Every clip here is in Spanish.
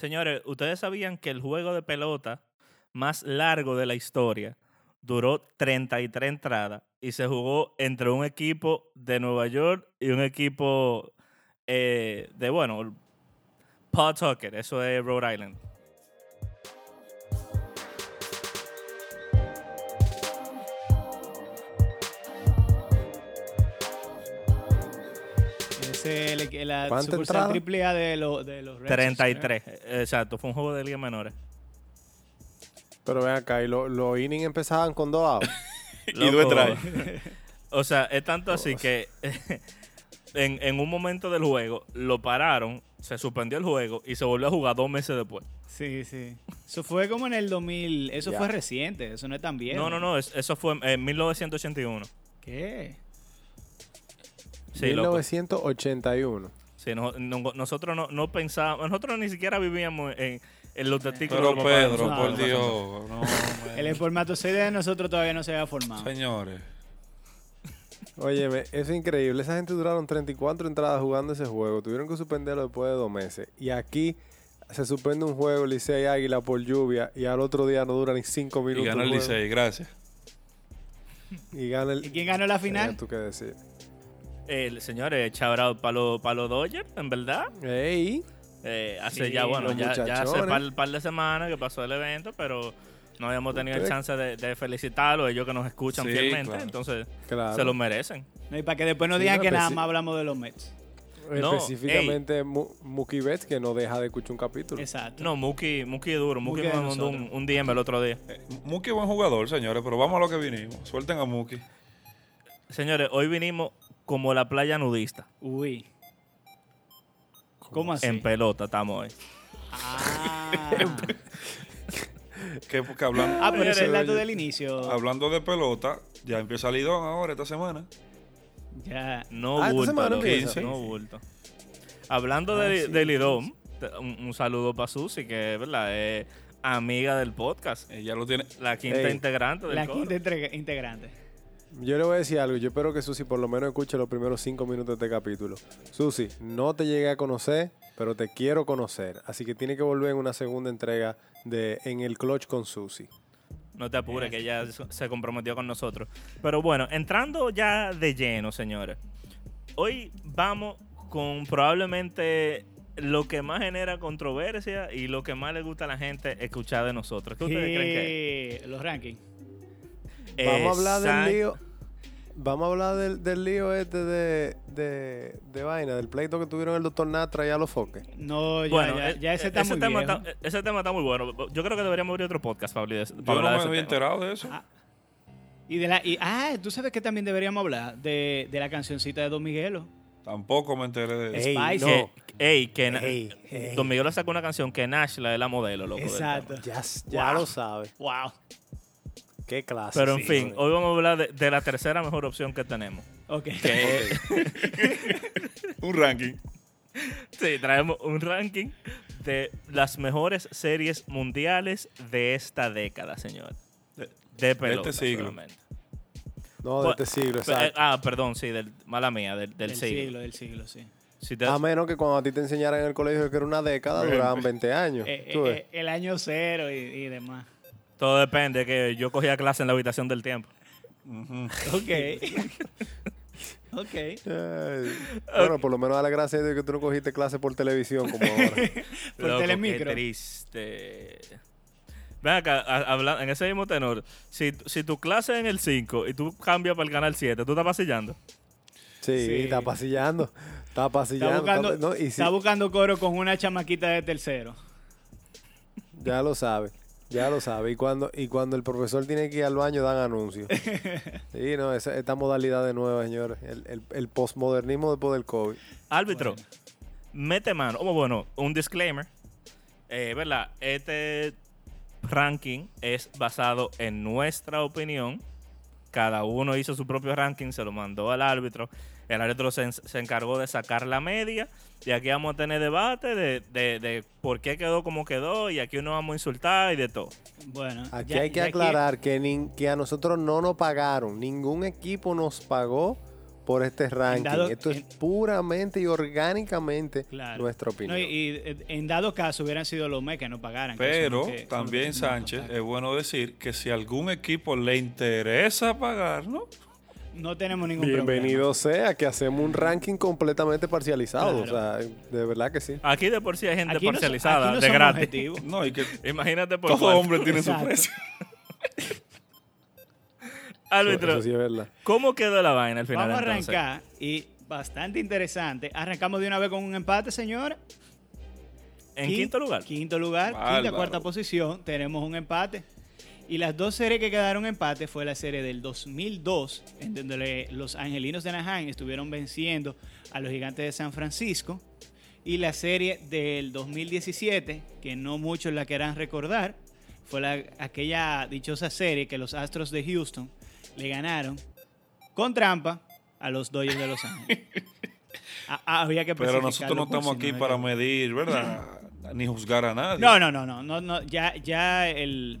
Señores, ¿ustedes sabían que el juego de pelota más largo de la historia duró 33 entradas y se jugó entre un equipo de Nueva York y un equipo eh, de, bueno, Pawtucket, eso es Rhode Island. Es el- la ¿Cuánta sucursal entrada? triple A de, los de los Red Sox, 33, exacto, fue un juego de liga menores. Pero ven acá, y lo- los innings empezaban con dos outs. Y dos trae. O sea, es tanto así que en, en un momento del juego lo pararon, se suspendió el juego y se volvió a jugar dos meses después. Sí, sí. Eso fue como en el 2000. Eso fue reciente. Eso no es tan viejo. No, no, no, es- eso fue en 1981. ¿Qué? Sí, loco. 1981. Sí, no- no- nosotros no, no pensábamos, nosotros ni siquiera vivíamos en, en los testículos. Pero Pedro, nosotros. por no, Dios. No. El espermatozoide de nosotros todavía no se había formado. Señores. Óyeme, eso es increíble. Esa gente duraron 34 entradas jugando ese juego. Tuvieron que suspenderlo después de dos meses. Y aquí se suspende un juego, Licey Águila, por lluvia. Y al otro día no dura ni 5 Y minutos. gana el. Licey, gracias. Y gana el. ¿Y quién ganó la final? Tú que decir. Eh, chabrao para los pa los Dodgers, en verdad. ¡Ey! Eh, hace Sí, ya, bueno, ya, ya hace par, par de semanas que pasó el evento, pero no habíamos tenido el chance de, de felicitarlo, ellos que nos escuchan Sí, fielmente, claro. entonces Claro. se lo merecen. No, y para que después no Sí, digan no, que nada más hablamos de los Mets. No, Específicamente Mu- Mookie Betts, que no deja de escuchar un capítulo. Exacto. No, Muki, Muki es duro. Muki Mookie me mandó un, un DM el otro día. Eh, Muki es buen jugador, señores, pero vamos a lo que vinimos. Suelten a Muki. Señores, hoy vinimos como la playa nudista. Uy. ¿Cómo así? En pelota estamos hoy. Ah. Que, porque hablando, ah, pero es el dato del inicio. hablando de pelota, ya empieza Lidón ahora esta semana. Ya. No Ah, esta bulto. empieza. No bulto. Hablando Ah, de, sí, de Lidón, te- un, un saludo para Susi, que ¿verdad? es amiga del podcast. Ella lo tiene. La quinta Ey. integrante del La coro. quinta integra- integrante. Yo le voy a decir algo. Yo espero que Susi por lo menos escuche los primeros cinco minutos de este capítulo. Susi, no te llegué a conocer, pero te quiero conocer. Así que tiene que volver en una segunda entrega de En el Clutch con Susi. No te apures, que ella se comprometió con nosotros. Pero bueno, entrando ya de lleno, señores. Hoy vamos con probablemente lo que más genera controversia y lo que más le gusta a la gente escuchar de nosotros. ¿Qué ustedes creen que es? Los rankings. Vamos a hablar del lío. Vamos a hablar del, del lío este de, de, de vaina, del pleito que tuvieron el doctor Natra y a los foques. No, ya, Bueno, ya, eh, ya ese está muy tema viejo. está- ese tema está muy bueno. Yo creo que deberíamos abrir otro podcast de, para Yo no de me había tema. enterado de eso. Ah, Y de la, y, ah, tú sabes que también deberíamos hablar de, de la cancioncita de Don Miguelo. Tampoco me enteré de eso. Ey, no. Ey, que Ey, ey. Don Miguel sacó una canción que Nash la es la modelo, loco. Exacto. Ya, ya Wow. lo sabe. Wow. Qué clase. Pero en sí, fin, hombre. hoy vamos a hablar de, de la tercera mejor opción que tenemos. Ok. Que Un ranking. Sí, traemos un ranking de las mejores series mundiales de esta década, señor. De- De pelota. este siglo. solamente. No, de este siglo, eh, exacto. ah, perdón, sí, del, mala mía, del, del del siglo. siglo, del siglo, sí. Si A menos que cuando a ti te enseñaran en el colegio que era una década, duraban 20 años. Eh, eh, eh, el año cero y, y demás. Todo depende, que yo cogía clase en la habitación del tiempo. Ok. ok. Ay. Bueno, por lo menos dale gracias a Dios que tú no cogiste clase por televisión como ahora. Por Loco, telemicro. Qué triste. Ven acá, a- en ese mismo tenor, si, si tu clase es en el 5 y tú cambias para el canal 7, ¿tú estás pasillando? Sí, Sí. está pasillando. Está Está pasillando. buscando, está- no, y sí, está buscando coro con una chamaquita de tercero. ya lo sabe. Ya lo sabe. Y cuando, y cuando el profesor tiene que ir al baño, dan anuncios. Sí, no, esa- esta modalidad de nueva, señores. El, el, el postmodernismo después del COVID. Árbitro, mete mano. Oh, bueno, un disclaimer. Eh, ¿Verdad? Este ranking es basado en nuestra opinión. Cada uno hizo su propio ranking, se lo mandó al árbitro. El árbitro se, se encargó de sacar la media. Y aquí vamos a tener debate de, de- de por qué quedó como quedó. Y aquí no vamos a insultar y de todo. Bueno, Aquí ya- hay que aclarar que, a nosotros no nos pagaron. Ningún equipo nos pagó por este ranking. dado- Esto es en- puramente y orgánicamente Claro. nuestra opinión. No, y, y, en dado caso hubieran sido los Mets que no pagaran. Pero que- también, que Sánchez, es bueno decir que si a algún equipo le interesa pagar, ¿no? tenemos ningún Bienvenido sea que hacemos un ranking completamente parcializado. Claro. O sea, de verdad que sí. Aquí de por sí hay gente Aquí no so- parcializada, aquí no de somos gratis. objetivos. No, y que Imagínate por todo cuál. hombre tiene su precio. Árbitro, Eso sí es verdad. ¿cómo quedó la vaina al final Vamos a entonces? arrancar y bastante interesante. Arrancamos de una vez con un empate, señores. En Quin- quinto lugar. Quinto lugar, quinta, cuarta posición, tenemos un empate. Y las dos series que quedaron empate fue la serie del 2002, en donde los angelinos de Anaheim estuvieron venciendo a los gigantes de San Francisco. Y la serie del 2017, que no muchos la querrán recordar, fue la- aquella dichosa serie que los Astros de Houston le ganaron con trampa a los Dodgers de Los Ángeles. Ah, había que Pero nosotros no estamos aquí para medir, ¿verdad? Ni juzgar a nadie. no, no, no, no, no, no, ya, ya el,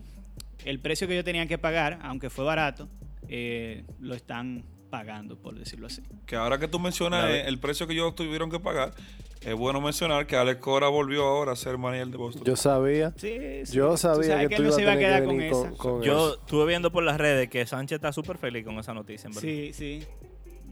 el precio que ellos tenían que pagar, aunque fue barato, eh, lo están pagando, por decirlo así. Que ahora que tú mencionas eh, el precio que ellos tuvieron que pagar, es bueno mencionar que Alex Cora volvió ahora a ser Maniel de Boston. Yo sabía. Sí, sí. Yo sabía que tú no ibas se a iba a tener quedar que con Yo eso. estuve viendo por las redes que Sánchez está súper feliz con esa noticia, en verdad. Sí, sí,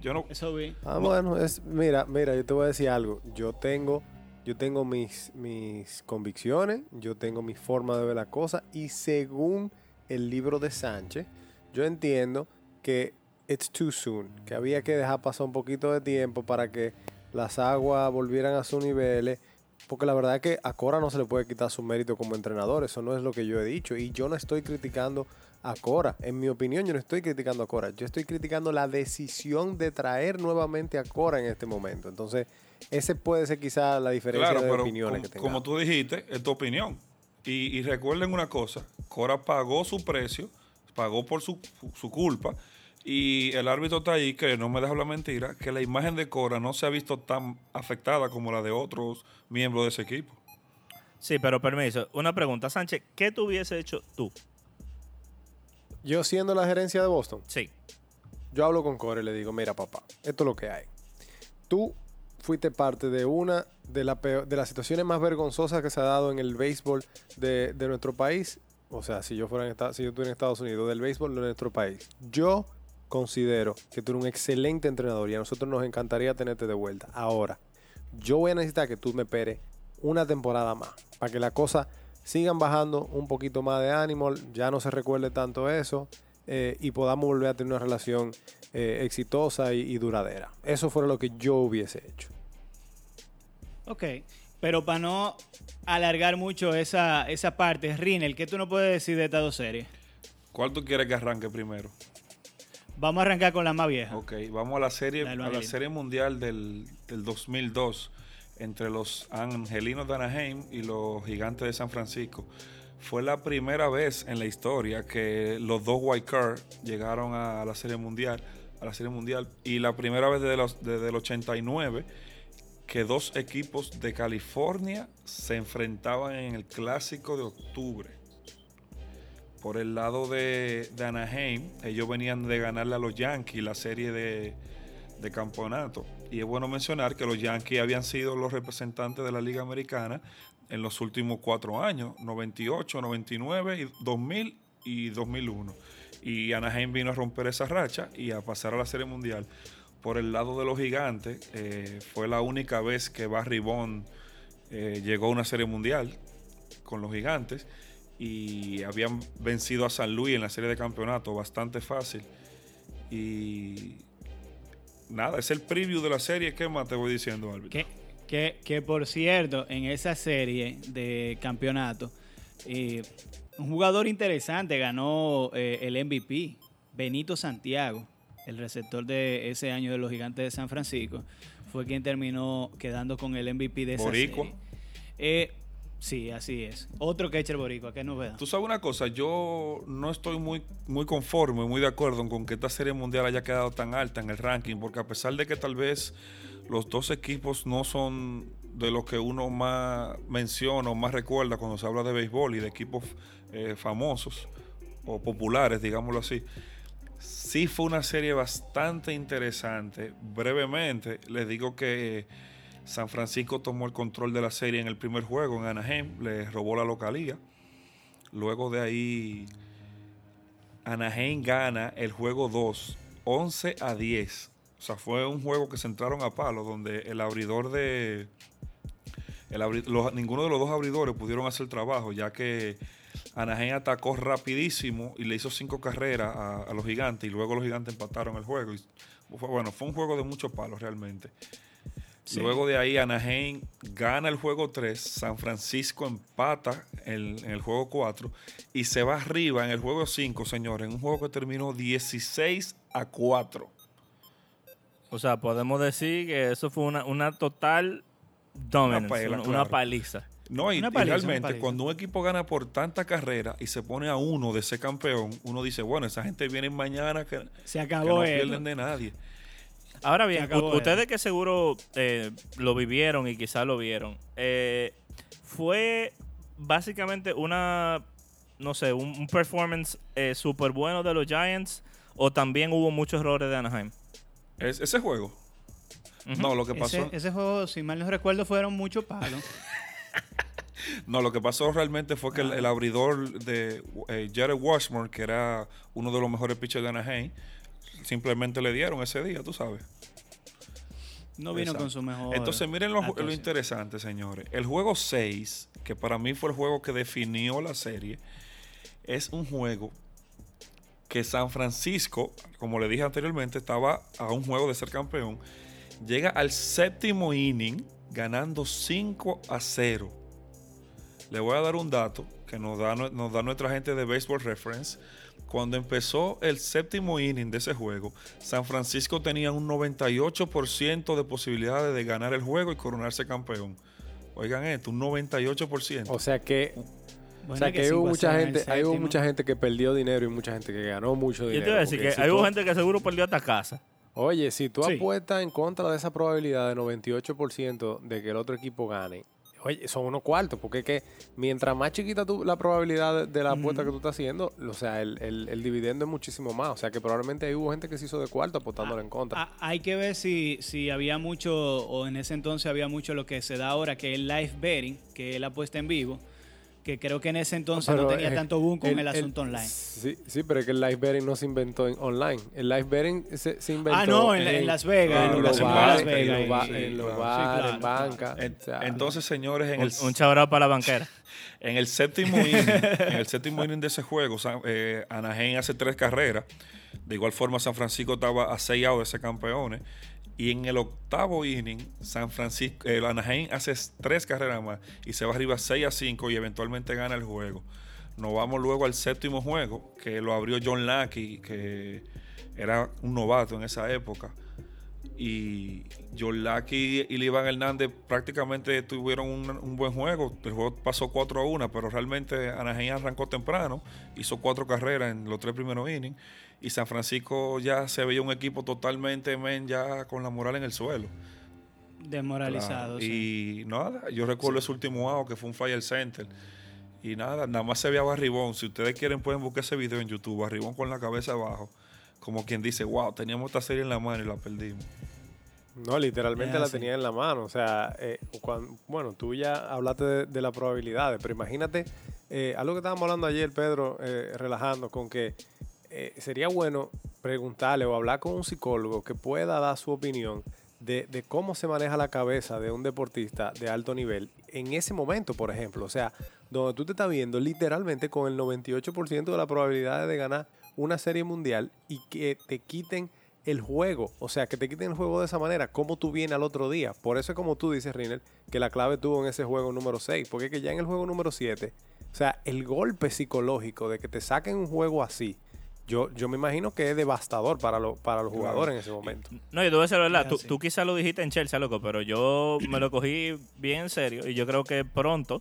Yo no, eso vi. Ah, bueno, es, mira, mira, yo te voy a decir algo. Yo tengo, yo tengo mis, mis convicciones, yo tengo mi forma de ver la cosa y según el libro de Sánchez, yo entiendo que it's too soon, que había que dejar pasar un poquito de tiempo para que las aguas volvieran a sus niveles, porque la verdad es que a Cora no se le puede quitar su mérito como entrenador, eso no es lo que yo he dicho y yo no estoy criticando a Cora, en mi opinión yo no estoy criticando a Cora, yo estoy criticando la decisión de traer nuevamente a Cora en este momento, entonces ese puede ser quizá la diferencia claro, de pero opiniones como, que tengamos. como tú dijiste, es tu opinión. Y, y recuerden una cosa, Cora pagó su precio, pagó por su, su culpa, y el árbitro está ahí, que no me deja la mentira, que la imagen de Cora no se ha visto tan afectada como la de otros miembros de ese equipo. Sí, pero permiso. Una pregunta, Sánchez. ¿Qué tú hubiese hecho tú? Yo siendo la gerencia de Boston, Sí. yo hablo con Cora y le digo, mira papá, esto es lo que hay. Tú fuiste parte de una de, la peor- de las situaciones más vergonzosas que se ha dado en el béisbol de, de nuestro país. O sea, si yo fuera en si yo estuviera en Estados Unidos, del béisbol de nuestro país. Yo considero que tú eres un excelente entrenador y a nosotros nos encantaría tenerte de vuelta. Ahora, yo voy a necesitar que tú me esperes una temporada más para que las cosas sigan bajando un poquito más de ánimo, ya no se recuerde tanto eso eh, y podamos volver a tener una relación eh, exitosa y, y duradera. Eso fue lo que yo hubiese hecho. Ok, pero para no alargar mucho esa, esa parte, Rinel, ¿qué tú no puedes decir de estas dos series? ¿Cuál tú quieres que arranque primero? Vamos a arrancar con la más vieja. Ok, vamos a la serie, a la serie mundial del, del 2002 entre los angelinos de Anaheim y los gigantes de San Francisco. Fue la primera vez en la historia que los dos White Card llegaron a la serie mundial, a la serie mundial y la primera vez desde, los- desde el 89 que dos equipos de California se enfrentaban en el clásico de octubre. Por el lado de, Anaheim, ellos venían de ganarle a los Yankees la serie de, de campeonato. Y es bueno mencionar que los Yankees habían sido los representantes de la Liga Americana en los últimos cuatro años, 98, 99, y 2000 y 2001. Y Anaheim vino a romper esa racha y a pasar a la Serie Mundial. Por el lado de los gigantes, eh, fue la única vez que Barry Bond eh, llegó a una Serie Mundial con los gigantes y habían vencido a San Luis en la serie de campeonato bastante fácil. Y nada, es el preview de la serie. ¿Qué más te voy diciendo, árbitro? Que, que, que, por cierto, en esa serie de campeonato, eh, un jugador interesante ganó el MVP, Benito Santiago, el receptor de ese año de los Gigantes de San Francisco, fue quien terminó quedando con el MVP de esa Boricua. serie. Eh, sí, así es. Otro catcher boricua, qué novedad. Tú sabes una cosa, yo no estoy muy, muy conforme, muy de acuerdo con que esta serie mundial haya quedado tan alta en el ranking, porque a pesar de que tal vez los dos equipos no son de los que uno más menciona o más recuerda cuando se habla de béisbol y de equipos eh, famosos o populares, digámoslo así, Sí fue una serie bastante interesante. Brevemente, les digo que San Francisco tomó el control de la serie en el primer juego en Anaheim, le robó la localía. Luego de ahí, Anaheim gana el juego 2, 11 a 10. O sea, fue un juego que se entraron a palo, donde el abridor de... el abri- ninguno de los dos abridores pudieron hacer trabajo, ya que Anaheim atacó rapidísimo y le hizo cinco carreras a, a los gigantes y luego los gigantes empataron el juego. Y fue, bueno, fue un juego de muchos palos realmente. Sí. Luego de ahí Anaheim gana el juego 3, San Francisco empata en, en el juego 4 y se va arriba en el juego 5, señores, en un juego que terminó 16 a 4. O sea, podemos decir que eso fue una, una total dominance, una, pela, una claro. paliza. No, y, realmente cuando un equipo gana por tanta carrera y se pone a uno de ser campeón, uno dice, bueno, esa gente viene mañana que, Se que acabó no esto. pierden de nadie. Ahora bien, acabó ustedes que seguro eh, lo vivieron y quizás lo vieron, eh, fue básicamente una, no sé, un, un performance eh, súper bueno de los Giants o también hubo muchos errores de Anaheim. Es- ese juego. No, lo que pasó. Ese, ese juego, si mal no recuerdo, fueron muchos palos. No, lo que pasó realmente fue que el, el abridor de eh, Jared Washburn, que era uno de los mejores pitchers de Anaheim, simplemente le dieron ese día, tú sabes. No vino Exacto. con su mejor. Entonces, miren lo, lo interesante, señores. El juego 6, que para mí fue el juego que definió la serie, es un juego que San Francisco, como le dije anteriormente, estaba a un juego de ser campeón. Llega al séptimo inning ganando 5 a 0. Le voy a dar un dato que nos da, nue- nos da nuestra gente de Baseball Reference. Cuando empezó el séptimo inning de ese juego, San Francisco tenía un 98% de posibilidades de ganar el juego y coronarse campeón. Oigan esto, un 98%. O sea que, o sea que que hubo mucha gente, hay mucha gente que perdió dinero y mucha gente que ganó mucho Yo dinero. te iba a decir que si hay tú- gente que seguro perdió hasta casa. Oye, si tú Sí. apuestas en contra de esa probabilidad de 98% de que el otro equipo gane, oye, son unos cuartos, porque es que mientras más chiquita tú, la probabilidad de, de la apuesta que tú estás haciendo, o sea, el, el- el dividendo es muchísimo más. O sea, que probablemente ahí hubo gente que se hizo de cuarto apostándole en contra. Ah, hay que ver si, si había mucho, o en ese entonces había mucho lo que se da ahora, que es el live betting, que es la apuesta en vivo, que creo que en ese entonces no Pero, tenía eh, tanto boom con el, asunto online. Sí, sí, pero es que el live betting no se inventó en online. El live betting se, se inventó Ah, no, en, en Las Vegas, en los bares, Las Vegas. en los, ba- sí, en los bares, en banca. O entonces, señores, en Un, el, un chabrao para la banquera. En el séptimo inning, en el séptimo inning de ese juego, San- eh, Anaheim hace tres carreras. De igual forma, San Francisco estaba a seis outs de ser campeones. Y en el octavo inning, San Francisco, el Anaheim hace tres carreras más y se va arriba 6 a 5 y eventualmente gana el juego. Nos vamos luego al séptimo juego, que lo abrió John Lackey, que era un novato en esa época. Y John Lackey y Iván Hernández prácticamente tuvieron un, un buen juego. El juego pasó 4 a 1, pero realmente Anaheim arrancó temprano, hizo cuatro carreras en los tres primeros innings. Y San Francisco ya se veía un equipo totalmente men, ya con la moral en el suelo. Desmoralizado. Sí. Y nada, yo recuerdo ese último out que fue un Fire Center. Y nada, nada más se veía Barribón. Si ustedes quieren, pueden buscar ese video en YouTube. Barribón con la cabeza abajo. Como quien dice, wow, teníamos esta serie en la mano y la perdimos. No, literalmente la así. tenía en la mano. O sea, eh, bueno, tú ya hablaste de, de las probabilidades, pero imagínate eh, algo que estábamos hablando ayer, Pedro, eh, relajando, con que eh, sería bueno preguntarle o hablar con un psicólogo que pueda dar su opinión de, de cómo se maneja la cabeza de un deportista de alto nivel en ese momento, por ejemplo. O sea, donde tú te estás viendo literalmente con el 98% de la probabilidad de ganar una serie mundial y que te quiten el juego, o sea, que te quiten el juego de esa manera, cómo tú vienes al otro día. Por eso es como tú dices, Rinel, que la clave tuvo en ese juego número 6, porque es que ya en el juego número 7, o sea, el golpe psicológico de que te saquen un juego así, yo, yo me imagino que es devastador para, lo- para los jugadores en ese momento. No, yo te voy a decir la verdad. Tú, tú quizás lo dijiste en Chelsea, loco, pero yo me lo cogí bien en serio. Y yo creo que pronto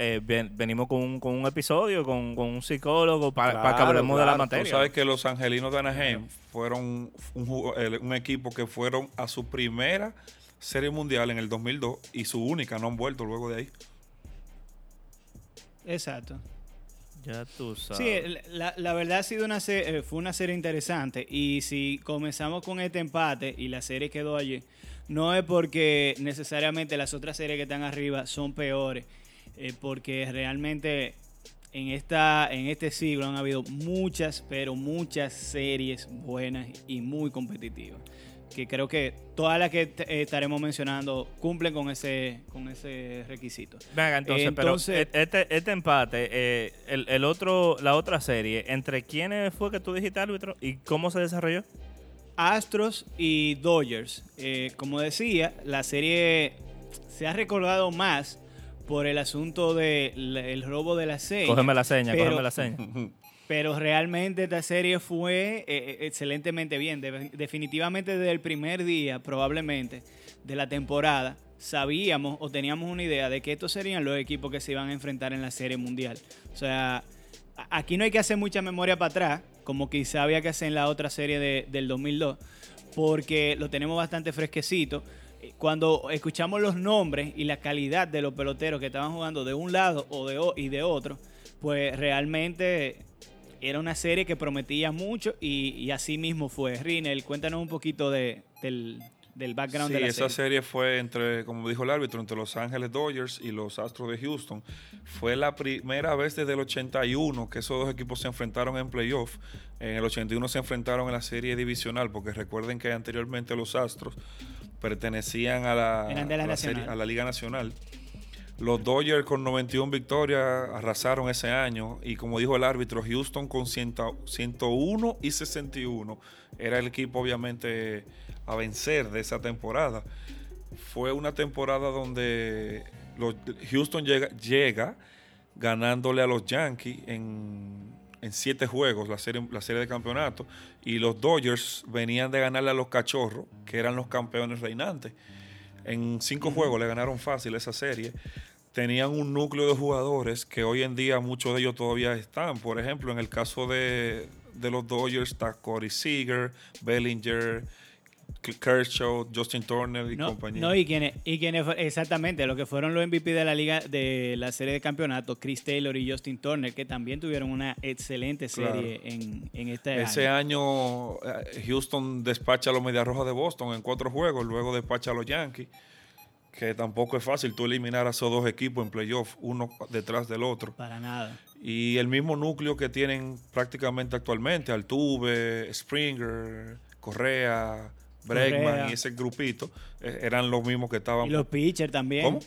eh, ven- venimos con un, con un episodio, con, con un psicólogo, para que Claro, hablemos de la materia. Tú sabes que los angelinos de Anaheim fueron un, equipo que fueron a su primera serie mundial en el 2002 y su única, no han vuelto luego de ahí. Exacto. Ya tú sabes. Sí, la, la verdad ha sido una se- eh, fue una serie interesante y si comenzamos con este empate y la serie quedó allí, no es porque necesariamente las otras series que están arriba son peores, eh, porque realmente en esta en este siglo han habido muchas, pero muchas series buenas y muy competitivas. Que creo que todas las que eh, estaremos mencionando cumplen con ese con ese requisito. Venga, entonces, Entonces- pero este, este empate, eh, el, el otro, la otra serie, ¿entre quiénes fue que tú dijiste árbitro y cómo se desarrolló? Astros y Dodgers. Eh, como decía, la serie se ha recordado más por el asunto del robo de la serie. Cógeme la seña, pero- cógeme la seña. Pero realmente esta serie fue eh, excelentemente bien. De- definitivamente desde el primer día, probablemente, de la temporada, sabíamos o teníamos una idea de que estos serían los equipos que se iban a enfrentar en la serie mundial. O sea, aquí no hay que hacer mucha memoria para atrás, como quizá había que hacer en la otra serie de- del 2002, porque lo tenemos bastante fresquecito. Cuando escuchamos los nombres y la calidad de los peloteros que estaban jugando de un lado o de, y de otro, pues realmente era una serie que prometía mucho y, y así mismo fue. Rinel, cuéntanos un poquito de, del, del background Sí, de la esa serie. serie fue entre, como dijo el árbitro, entre Los Ángeles Dodgers y los Astros de Houston. Fue la primera vez desde el 81 que esos dos equipos se enfrentaron en playoff. En el 81 se enfrentaron en la serie divisional, porque recuerden que anteriormente los Astros pertenecían a la, Eran de la a la serie- Nacional. a la Liga Nacional. Los Dodgers con 91 victorias arrasaron ese año y como dijo el árbitro, Houston con 100 101 y 61 era el equipo obviamente a vencer de esa temporada. Fue una temporada donde los- Houston llega, llega ganándole a los Yankees en, en siete juegos la serie, la serie de campeonato y los Dodgers venían de ganarle a los Cachorros, que eran los campeones reinantes. En cinco juegos le ganaron fácil esa serie. Tenían un núcleo de jugadores que hoy en día muchos de ellos todavía están. Por ejemplo, en el caso de, de los Dodgers está Corey Seager, Bellinger, Kershaw, Justin Turner y No, compañía. no, y quienes, y quienes exactamente, lo que fueron los MVP de la liga de la serie de campeonato, Chris Taylor y Justin Turner, que también tuvieron una excelente serie en, en este Ese año. año eh, Houston despacha a los Medias Rojas de Boston en cuatro juegos, luego despacha a los Yankees, que tampoco es fácil tú eliminar a esos dos equipos en playoff, uno detrás del otro. Para nada. Y el mismo núcleo que tienen prácticamente actualmente, Altuve, Springer, Correa, Bregman Correa. y ese grupito, eh, eran los mismos que estaban. Y los pitchers también. ¿Cómo?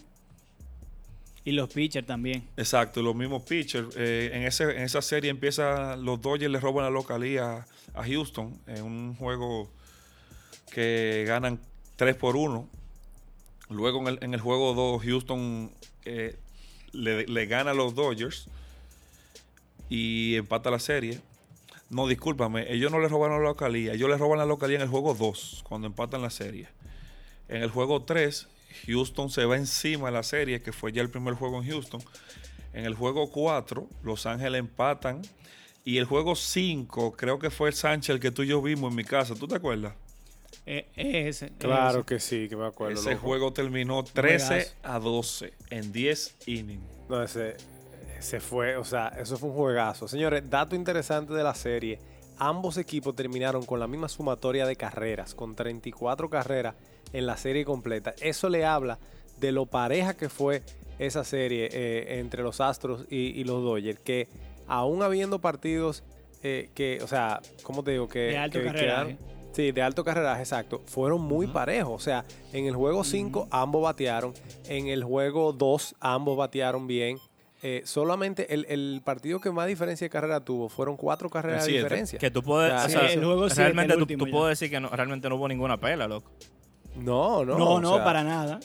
Y los pitchers también. Exacto, los mismos pitchers. Eh, en, ese, en esa serie empieza, los Dodgers le roban la localía a Houston en un juego que ganan 3 por 1. Luego en el, en el juego 2, Houston eh, le, le gana a los Dodgers y empata la serie. No, discúlpame, ellos no le roban la localía, ellos le roban la localía en el juego 2, cuando empatan la serie. En el juego 3, Houston se va encima de la serie, que fue ya el primer juego en Houston. En el juego 4, Los Ángeles empatan. Y el juego 5, creo que fue el Sánchez el que tú y yo vimos en mi casa. ¿Tú te acuerdas? Eh, ese, Claro ese. que sí, que me acuerdo. Ese loco. juego terminó 13 Juegazo. a 12 en 10 innings. No, ese, ese fue, o sea, eso fue un juegazo. Señores, dato interesante de la serie. Ambos equipos terminaron con la misma sumatoria de carreras, con 34 carreras en la serie completa. Eso le habla de lo pareja que fue esa serie eh, entre los Astros y, y los Dodgers, que aún habiendo partidos eh, que, o sea, ¿cómo te digo? Que, De alto que carreraje. quedaron- Sí, de alto carreraje, exacto. Fueron muy parejos. O sea, en el juego 5 ambos batearon. En el juego 2 ambos batearon bien. Eh, solamente el, el partido que más diferencia de carrera tuvo fueron cuatro carreras de diferencia. Que tú puedes. Ya, o sí, sea, el juego siete, realmente el tú, último tú ya. puedes decir que no, realmente no hubo ninguna pela, loco. No, no. No, o no, sea, para nada.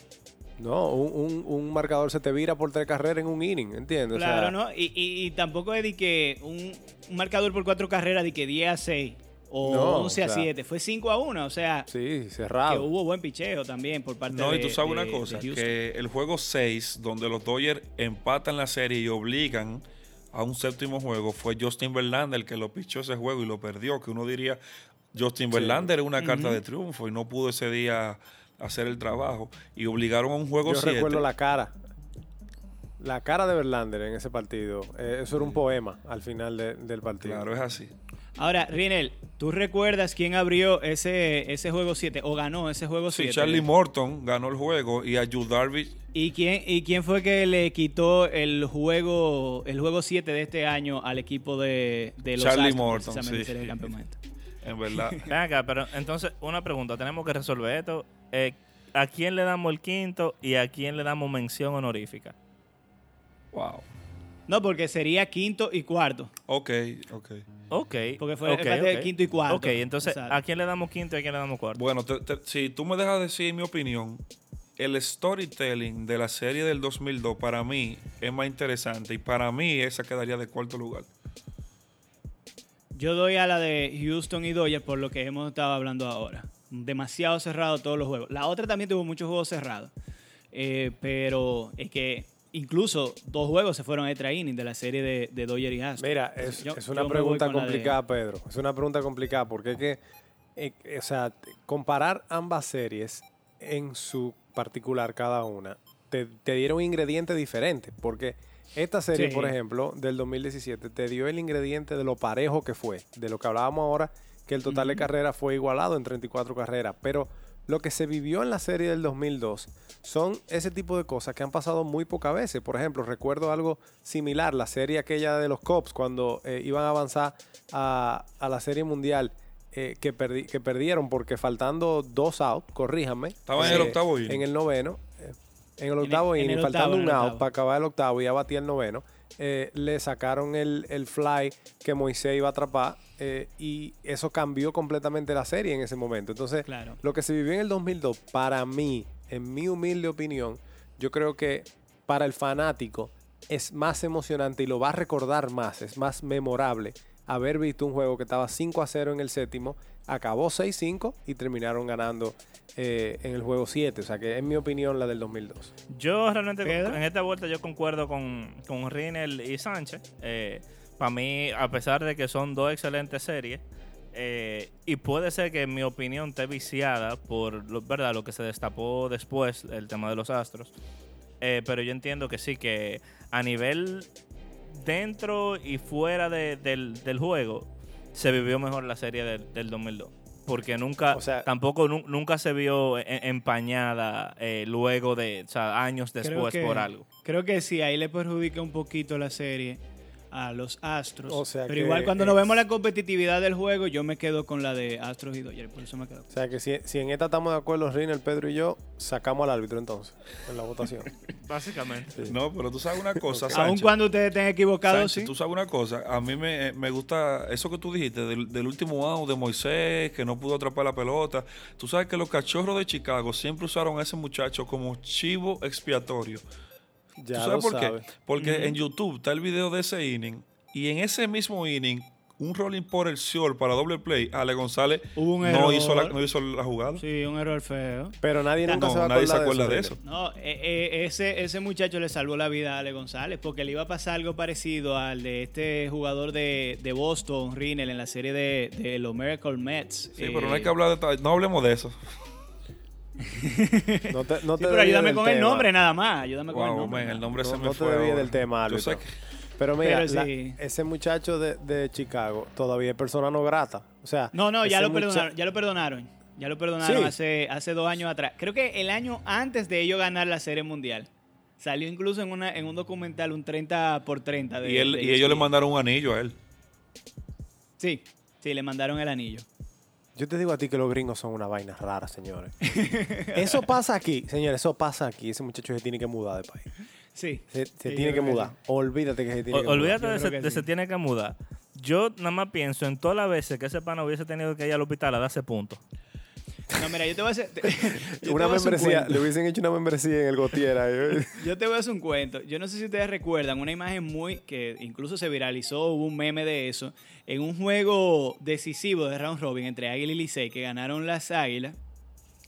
No, un, un- un marcador se te vira por tres carreras en un inning, ¿entiendes? O sea, Claro, ¿no? Y, y- y tampoco es de que un, un marcador por cuatro carreras de que 10 a 6 o No, 11 a o sea, 7. Fue 5 a 1. O sea, Sí, que hubo buen picheo también por parte No, de y tú sabes de- una cosa, que el juego 6, donde los Dodgers empatan la serie y obligan a un séptimo juego, fue Justin Verlander el que lo pichó ese juego y lo perdió, que uno diría, Justin Verlander es una carta de triunfo y no pudo ese día hacer el trabajo y obligaron a un juego Yo 7. recuerdo la cara. la cara de Verlander en ese partido, eh, eso era un poema al final de- del partido. Claro, es así. Ahora, Rinel, ¿tú recuerdas quién abrió ese, ese juego 7 o ganó ese juego Sí, 7? Charlie Morton ganó el juego y a Yu Darvish ¿Y quién, ¿Y quién fue que le quitó el juego el juego 7 de este año al equipo de, de los Charlie Astros, Morton, sí. en el campeonato? en verdad. Ven acá, pero entonces, una pregunta. Tenemos que resolver esto. Eh, ¿A quién le damos el quinto y a quién le damos mención honorífica? wow. No, porque sería quinto y cuarto. Ok, ok. Ok. Porque fue ok, el parte de ok. quinto y cuarto. Ok, entonces, Exacto. ¿a quién le damos quinto y a quién le damos cuarto? Bueno, te- te- si tú me dejas decir mi opinión, el storytelling de la serie del 2002 para mí es más interesante y para mí esa quedaría de cuarto lugar. Yo doy a la de Houston y Dodgers por lo que hemos estado hablando ahora. Demasiado cerrado todos los juegos. La otra también tuvo muchos juegos cerrados. Eh, pero es que incluso dos juegos se fueron a extra de la serie de, de Dodgers y Astros. Mira, es, Yo- es yo una pregunta de- complicada, Pedro. Es una pregunta complicada porque es que, eh, o sea, comparar ambas series en su particular cada una, te, te dieron ingredientes diferentes. Porque esta serie, Sí. por ejemplo, del 2017, te dio el ingrediente de lo parejo que fue, de lo que hablábamos ahora, que el total de carreras fue igualado en 34 carreras. Pero lo que se vivió en la serie del 2002 son ese tipo de cosas que han pasado muy pocas veces. Por ejemplo, recuerdo algo similar, la serie aquella de los Cops, cuando eh, iban a avanzar a, a la serie mundial, eh, que, perdi- que perdieron porque faltando dos outs, corríjanme. Estaba en el octavo inning. En el noveno. En el octavo en inning, faltando un out para acabar el octavo y abatía el noveno. eh, le sacaron el, el fly que Moisés iba a atrapar eh, y eso cambió completamente la serie en ese momento. Entonces, Claro. lo que se vivió en el 2002, para mí, en mi humilde opinión, yo creo que para el fanático es más emocionante y lo va a recordar más, es más memorable haber visto un juego que estaba 5 a 0 en el séptimo, acabó 6-5 y terminaron ganando eh, en el juego 7. O sea que es mi opinión la del 2002. Yo realmente en esta vuelta yo concuerdo con, con Rinel y Sánchez. para mí, a pesar de que son dos excelentes series, eh, y puede ser que en mi opinión esté viciada por lo, ¿verdad? lo que se destapó después, el tema de los astros. Eh, pero yo entiendo que sí, que a nivel dentro y fuera de- del, del juego, se vivió mejor la serie del, del 2002. Porque nunca, O sea- tampoco nu- nunca se vio e- empañada eh, luego de, o sea, años después que- por algo. Creo que sí, ahí le perjudica un poquito la serie a los Astros. O sea Pero igual cuando nos vemos la competitividad del juego, yo me quedo con la de Astros y Dodgers, por eso me quedo. O sea que si, si en esta estamos de acuerdo, Rinel, Pedro y yo, sacamos al árbitro entonces, en la votación. Básicamente. No, pero tú sabes una cosa, Aun Sánchez. cuando ustedes estén equivocados, Sánchez, sí. tú sabes una cosa, a mí me, me gusta eso que tú dijiste del, del último out de Moisés, que no pudo atrapar la pelota. Tú sabes que los cachorros de Chicago siempre usaron a ese muchacho como chivo expiatorio. Ya ¿Tú sabes lo por sabe. qué? Porque en YouTube está el video de ese inning y en ese mismo inning, un rolling por el short para doble play, Ale González Hubo un no, error. hizo la, no hizo la jugada. Sí, un error feo. Pero nadie nunca No, se va nadie se acuerda de eso. eso. No, eh, eh, ese, ese muchacho le salvó la vida a Ale González porque le iba a pasar algo parecido al de este jugador de, de Boston, Rinel, en la serie de, de los Miracle Mets. Sí, Eh, pero no hay que hablar de no hablemos de eso. No te, no sí, te pero ayúdame con el nombre nada más. Ayúdame con el nombre. man, el nombre No, se me no te fue. ahora. del tema, Yo sé árbitro. que- Pero mira, Pero la- sí. ese muchacho de, de Chicago todavía es persona no grata. O sea, No, no, ya lo mucha- perdonaron. Ya lo perdonaron. Ya lo perdonaron Sí. hace, hace dos años atrás. Creo que el año antes de ellos ganar la Serie Mundial. Salió incluso en, una, en un documental, un 30 por 30. De, y, él, de y ellos le ESPN. mandaron un anillo a él. Sí, sí, le mandaron el anillo. Yo te digo a ti que los gringos son una vaina rara, señores. eso pasa aquí, señores, eso pasa aquí. Ese muchacho se tiene que mudar de país. Sí. Se, se Sí, tiene que mudar. sí. Olvídate que se tiene O- que olvídate Yo de, se, que sí. se tiene que mudar. Yo nada más pienso en todas las veces que ese pana hubiese tenido que ir al hospital a darse puntos. No, mira, yo te voy a hacer. te Una un membresía, le hubiesen hecho una membresía en el Gotiera. Yo te voy a hacer un cuento. Yo no sé si ustedes recuerdan una imagen muy que incluso se viralizó, hubo un meme de eso, en un juego decisivo de round robin entre Águila y Licey que ganaron las Águilas.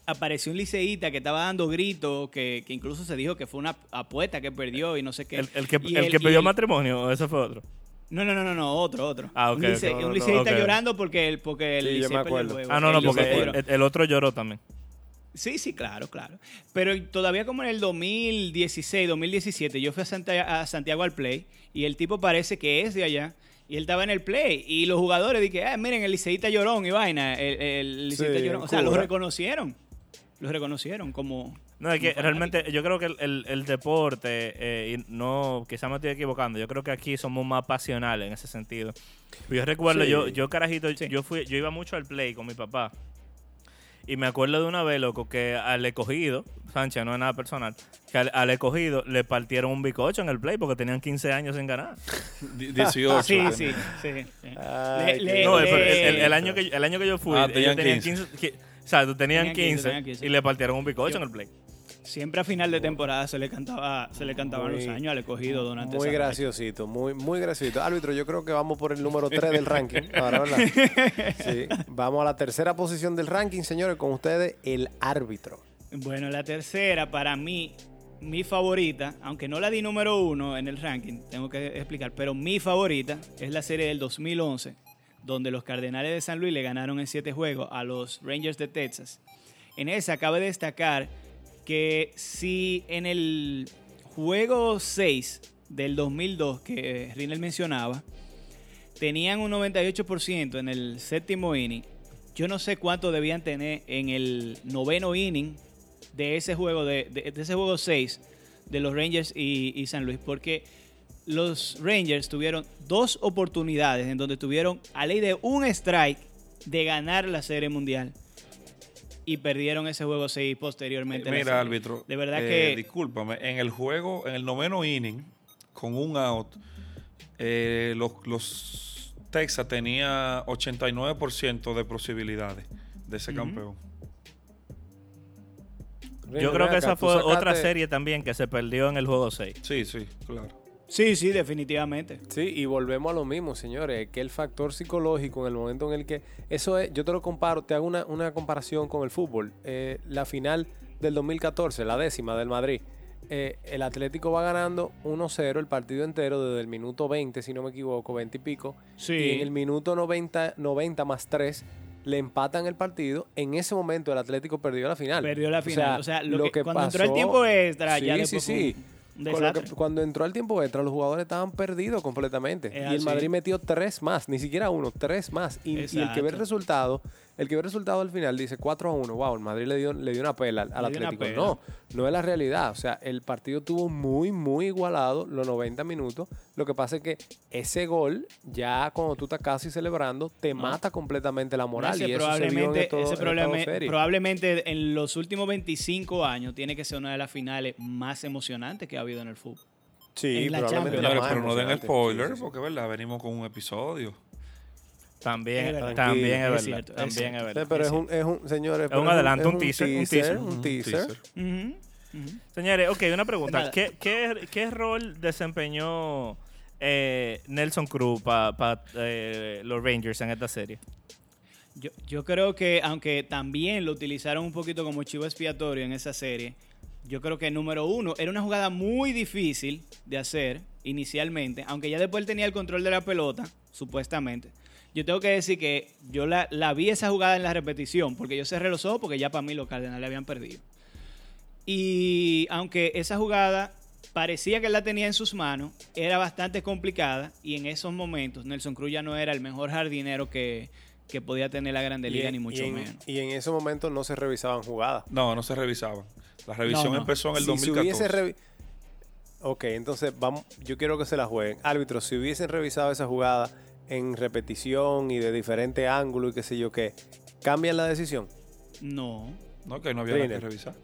Apareció un liceíta que estaba dando gritos, que, que incluso se dijo que fue una apuesta que perdió y no sé qué. El, el que, el él- que y pidió matrimonio, ese fue otro. No, no, no, no, no, otro, otro. Ah, ok, Un, lice- No, liceísta llorando porque el, porque el Sí, yo Licey me perdió el juego. Ah, no, no, porque el, otro lloró también. Sí, sí, claro, claro. Pero todavía como en el 2016, 2017, yo fui a Santiago, a Santiago al Play y el tipo parece que es de allá. Y él estaba en el play. Y los jugadores dije, ah, miren, el liceísta llorón y vaina. El, el liceísta Sí, llorón. O sea, lo Cuba. reconocieron. Lo reconocieron como. No, es que realmente yo creo que el, el- el deporte, eh, y no, quizás me estoy equivocando, yo creo que aquí somos más pasionales en ese sentido. Yo recuerdo, Sí. yo, yo carajito, Sí. yo fui, yo iba mucho al play con mi papá. Y me acuerdo de una vez, loco, que al escogido, Sánchez, no es nada personal, que al, al escogido le partieron un bicocho en el play porque tenían 15 años sin ganar. Di- 18. Sí, sí, sí. sí. Ay, Le- qué le- No, le- el, año que, yo- el año que yo fui, Ah, ellos tenían tenían 15. 15. qui- o sea, tenían Tenían 15, 15, tenían 15. y le partieron un bicocho Yo- en el play. Siempre a final de temporada se le cantaba, se le cantaban Muy- los años al escogido durante Muy graciosito, muy, muy graciosito. Árbitro, yo creo que vamos por el número 3 del ranking. Ahora, ¿verdad? Sí. Vamos a la tercera posición del ranking, señores. Con ustedes, el árbitro. Bueno, la tercera, para mí, mi favorita, aunque no la di número uno en el ranking, tengo que explicar, pero mi favorita es la serie del 2011, donde los Cardenales de San Luis le ganaron en siete juegos a los Rangers de Texas. En esa cabe destacar que si en el juego 6 del 2002 que Rinel mencionaba, tenían un 98% en el séptimo inning, yo no sé cuánto debían tener en el noveno inning de ese juego, de, de- ese juego 6 de los Rangers y, y San Luis, porque los Rangers tuvieron dos oportunidades en donde tuvieron a ley de un strike de ganar la Serie Mundial y perdieron ese juego 6 posteriormente. Mira, árbitro. De verdad eh, que Discúlpame, en el juego, en el noveno inning, con un out, eh, los, los Texas tenía 89% de posibilidades de ser Ujú. campeón. Yo creo que esa fue otra serie también que se perdió en el juego 6. Sí, sí, claro. Sí, sí, definitivamente. Sí, y volvemos a lo mismo, señores, que el factor psicológico en el momento en el que... Eso es, yo te lo comparo, te hago una, una comparación con el fútbol. Eh, la final del 2014, la décima del Madrid, eh, el Atlético va ganando 1-0 el partido entero desde el minuto 20, si no me equivoco, 20 y pico. Sí. Y en el minuto 90, 90 más 3 le empatan el partido. En ese momento el Atlético perdió la final. Perdió la final. O sea, lo que- cuando entró el pasó- tiempo extra, Sí, ya sí, fue sí. Con lo que- cuando entró el tiempo extra, los jugadores estaban perdidos completamente. Es y el. Madrid metió tres más, ni siquiera uno, tres más. Y, y el que ve el resultado, el que ve el resultado al final dice 4 a 1. Wow, el Madrid le dio, le dio una pela al, Atlético. pela. No, no es la realidad. O sea, el partido tuvo muy, muy igualado los 90 minutos. Lo que pasa es que ese gol, ya cuando tú estás casi celebrando, te mata completamente la moral. Ese y eso se vio en probablemente, esto- ese en probablemente en los últimos 25 años tiene que ser una de las finales más emocionantes que ha habido en el fútbol. Sí, probablemente más pero no den spoiler, Sí, sí, sí. porque verdad, venimos con un episodio. También, Es verdad. también es Es verdad. cierto, también es verdad. pero es un, es un, señores, Es un adelanto, un teaser, un teaser. un Un teaser. Señores, ok, una pregunta. ¿Qué, qué, qué rol desempeñó eh, Nelson Cruz para los Rangers en esta serie? Yo, yo creo que, aunque también lo utilizaron un poquito como chivo expiatorio en esa serie, yo creo que número uno, era una jugada muy difícil de hacer inicialmente, aunque ya después él tenía el control de la pelota, supuestamente. Yo tengo que decir que yo la, la vi esa jugada en la repetición, porque yo cerré los ojos porque ya para mí los Cardenales habían perdido. Y aunque esa jugada parecía que él la tenía en sus manos, era bastante complicada y en esos momentos Nelson Cruz ya no era el mejor jardinero que, que podía tener la Grande Liga, en- ni mucho en, menos. Y en ese momento no se revisaban jugadas. No, no se revisaban. La revisión No, no. empezó en el Si se 2014. hubiese revi- ok, entonces vamos, yo quiero que se la jueguen. Árbitros, si hubiesen revisado esa jugada en repetición y de diferente ángulo y qué sé yo qué, ¿cambian la decisión? No, No, que no había nada que revisar.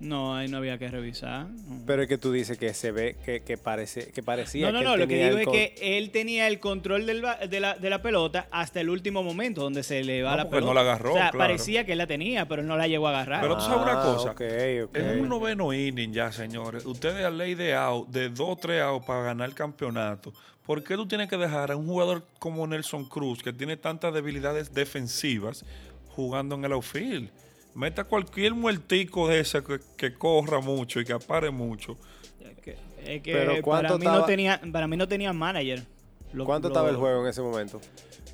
no, ahí no había que revisar. no. Pero es que tú dices que se ve, que, que parece, que parecía No, no, que no, él lo que tenía digo el es que él tenía el control del de, la, de la pelota hasta el último momento donde se le va No, la pelota. no la agarró, O sea, claro. parecía que él la tenía, pero él no la llegó a agarrar. Pero tú sabes una Ah, cosa. En un noveno inning ya, señores, ustedes a ley de out, de dos o tres outs para ganar el campeonato. ¿Por qué tú tienes que dejar a un jugador como Nelson Cruz, que tiene tantas debilidades defensivas, jugando en el outfield? Meta cualquier muertico de ese que, que corra mucho y que apare mucho. Es que, es que Pero ¿cuánto para, mí no tenía, para mí no tenía manager. Lo- ¿Cuánto lo- estaba el juego en ese momento?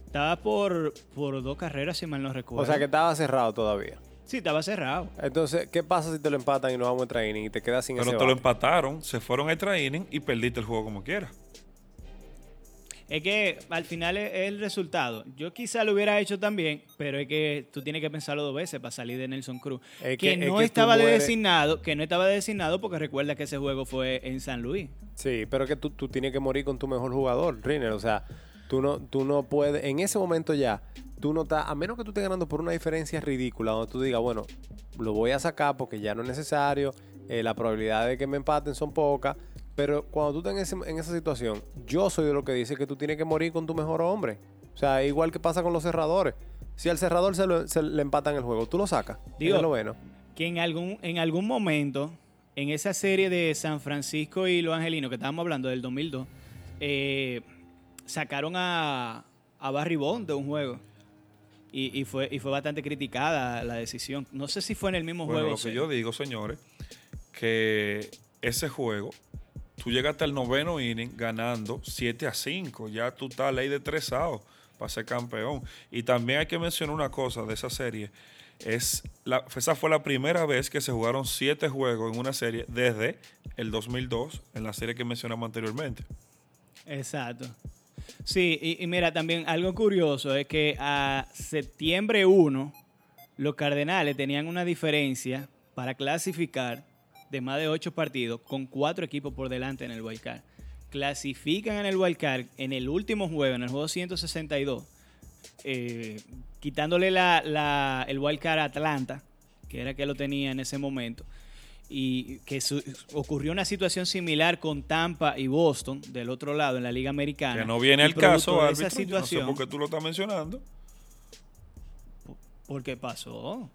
Estaba por, por dos carreras, si mal no recuerdo. O sea que estaba cerrado todavía. Sí, estaba cerrado. Entonces, ¿qué pasa si te lo empatan y nos vamos a extra inning y te quedas sin Pero ese te lo empataron, se fueron a extra inning y perdiste el juego como quieras. Es que al final es es el resultado. Yo quizá lo hubiera hecho también, pero es que tú tienes que pensarlo dos veces para salir de Nelson Cruz. Es que, que- es no que estaba de designado, que no estaba designado porque recuerda que ese juego fue en San Luis. Sí, pero que tú, tú tienes que morir con tu mejor jugador, Riner. O sea, tú no, tú no puedes, en ese momento ya, tú no estás, a menos que tú estés ganando por una diferencia ridícula, donde tú digas, bueno, lo voy a sacar porque ya no es necesario, eh, la probabilidad de que me empaten son pocas, pero cuando tú estás en, ese- en esa situación, yo soy de lo que dice que tú tienes que morir con tu mejor hombre. O sea, igual que pasa con los cerradores. Si al cerrador se, lo- se le empatan el juego, tú lo sacas. Digo- lo bueno. Que en algún, en algún momento, en esa serie de San Francisco y Los Angelinos, que estábamos hablando del 2002, eh, sacaron a, a Barry Bond de un juego. Y, y fue, y fue bastante criticada la decisión. No sé si fue en el mismo Bueno, juego. lo que sí. yo digo, señores, que ese juego, tú llegaste al noveno inning ganando 7 a 5. Ya tú estás ley de tres outs para ser campeón. Y también hay que mencionar una cosa de esa serie. Es esa fue la primera vez que se jugaron siete juegos en una serie desde el 2002, en la serie que mencionamos anteriormente. Exacto. Sí, y, y mira, también algo curioso es que a septiembre 1 los Cardenales tenían una diferencia para clasificar de más de 8 partidos con cuatro equipos por delante en el Wild Card. Clasifican en el Wild Card en el último juego, en el juego 162, eh, quitándole la, la- el Wild Card a Atlanta, que era que lo tenía en ese momento y que su- ocurrió una situación similar con Tampa y Boston del otro lado en la Liga Americana. Que no viene producto caso, árbitro. esa situación, No sé por qué tú lo estás mencionando. porque pasó.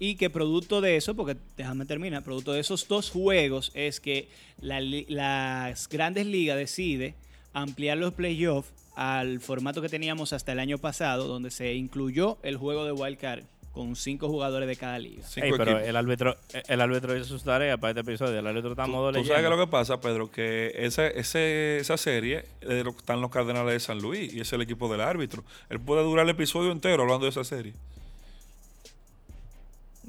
Y que producto de eso, porque déjame terminar, producto de esos dos juegos es que la las grandes ligas decide ampliar los playoffs al formato que teníamos hasta el año pasado, donde se incluyó el juego de Wild Card con cinco jugadores de cada liga. Ey, pero el árbitro, el árbitro hizo sus tareas para este episodio. El árbitro está Tú, modo tú sabes que lo que pasa, Pedro, que esa, ese, esa serie eh, están los Cardenales de San Luis y es el equipo del árbitro. Él puede durar el episodio entero hablando de esa serie.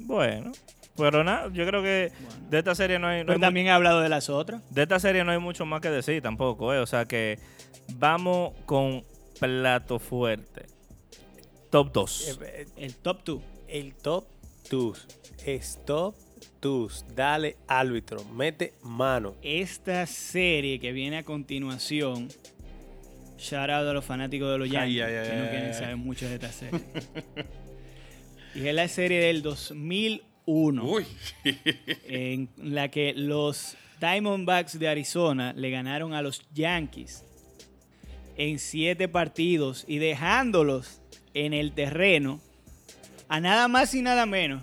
Bueno, pero nada, yo creo que de esta serie no hay, no Pero hay también he hablado de las otras. de esta serie no hay mucho más que decir tampoco, ¿eh? O sea que vamos con plato fuerte. Top 2. Eh, El top 2. El top 2. Stop 2. Dale árbitro. Mete mano. Esta serie que viene a continuación, shout out a los fanáticos de los Ay, Yankees, ay, ay, que no ay, quieren ay. saber mucho de esta serie. y es la serie del 2001, Uy, en la que los Diamondbacks de Arizona le ganaron a los Yankees en siete partidos y dejándolos en el terreno a nada más y nada menos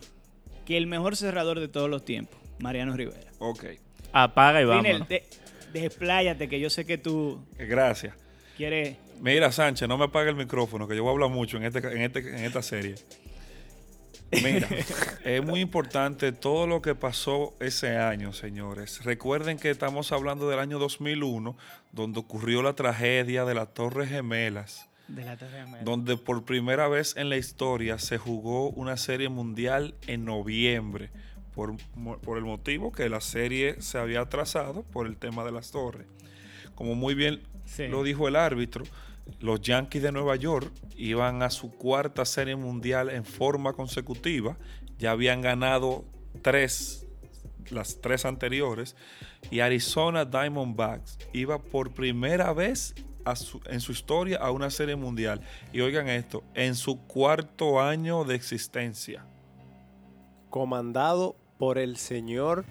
que el mejor cerrador de todos los tiempos, Mariano Rivera. ok. Apaga y vamos. de- despláyate, que yo sé que tú Gracias. quieres. Mira, Sánchez, no me apague el micrófono, que yo voy a hablar mucho en, este, en, este, en esta serie. Mira, es muy importante todo lo que pasó ese año, señores. Recuerden que estamos hablando del año 2001, donde ocurrió la tragedia de las Torres Gemelas, De la Torre Gemela. donde por primera vez en la historia se jugó una serie mundial en noviembre, por, por el motivo que la serie se había atrasado por el tema de las torres. Como muy bien Sí. lo dijo el árbitro, los Yankees de Nueva York iban a su cuarta serie mundial en forma consecutiva, ya habían ganado tres, las tres anteriores, y Arizona Diamondbacks iba por primera vez en su historia a una serie mundial. Y oigan esto, en su cuarto año de existencia. Comandado por el señor,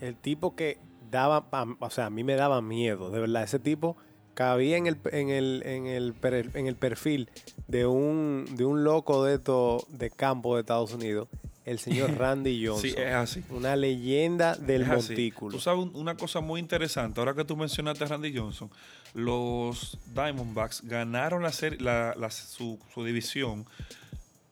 el tipo que daba, o sea, a mí me daba miedo, de verdad. Ese tipo cabía en el, en el, en el, en el perfil de un, de un loco de esto de campo de Estados Unidos, el señor Randy Johnson. Sí, es así. Una leyenda del Es así. montículo. Tú sabes un- una cosa muy interesante, ahora que tú mencionaste a Randy Johnson, los Diamondbacks ganaron la serie, la- la- su, su división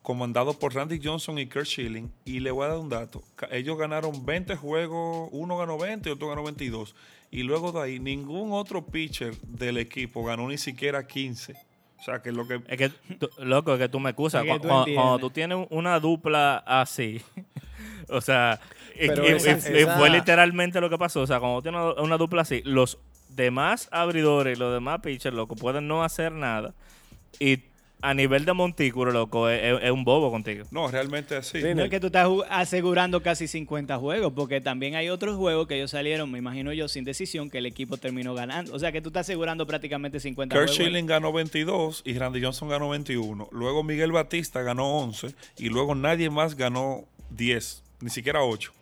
comandado por Randy Johnson y Kurt Schilling. Y le voy a dar un dato. Ellos ganaron 20 juegos, uno ganó 20 y otro ganó 22. Y luego de ahí, ningún otro pitcher del equipo ganó ni siquiera 15. O sea, que lo que... Es que, tú- loco, es que tú me excusas. Es que Cu- tú Cuando, cuando tú tienes una dupla así, o sea, y, esa- esa- fue literalmente lo que pasó. O sea, cuando tienes una, dupla así, los demás abridores y los demás pitchers, loco, pueden no hacer nada. Y a nivel de montículo, loco, es, un bobo contigo. No, realmente así. Sí, No es que tú estás asegurando casi 50 juegos, porque también hay otros juegos que ellos salieron, me imagino yo, sin decisión, que el equipo terminó ganando. O sea que tú estás asegurando prácticamente 50 Kurt juegos. Schilling ganó 22 y Randy Johnson ganó 21. Luego Miguel Batista ganó 11 y luego nadie más ganó 10, ni siquiera 8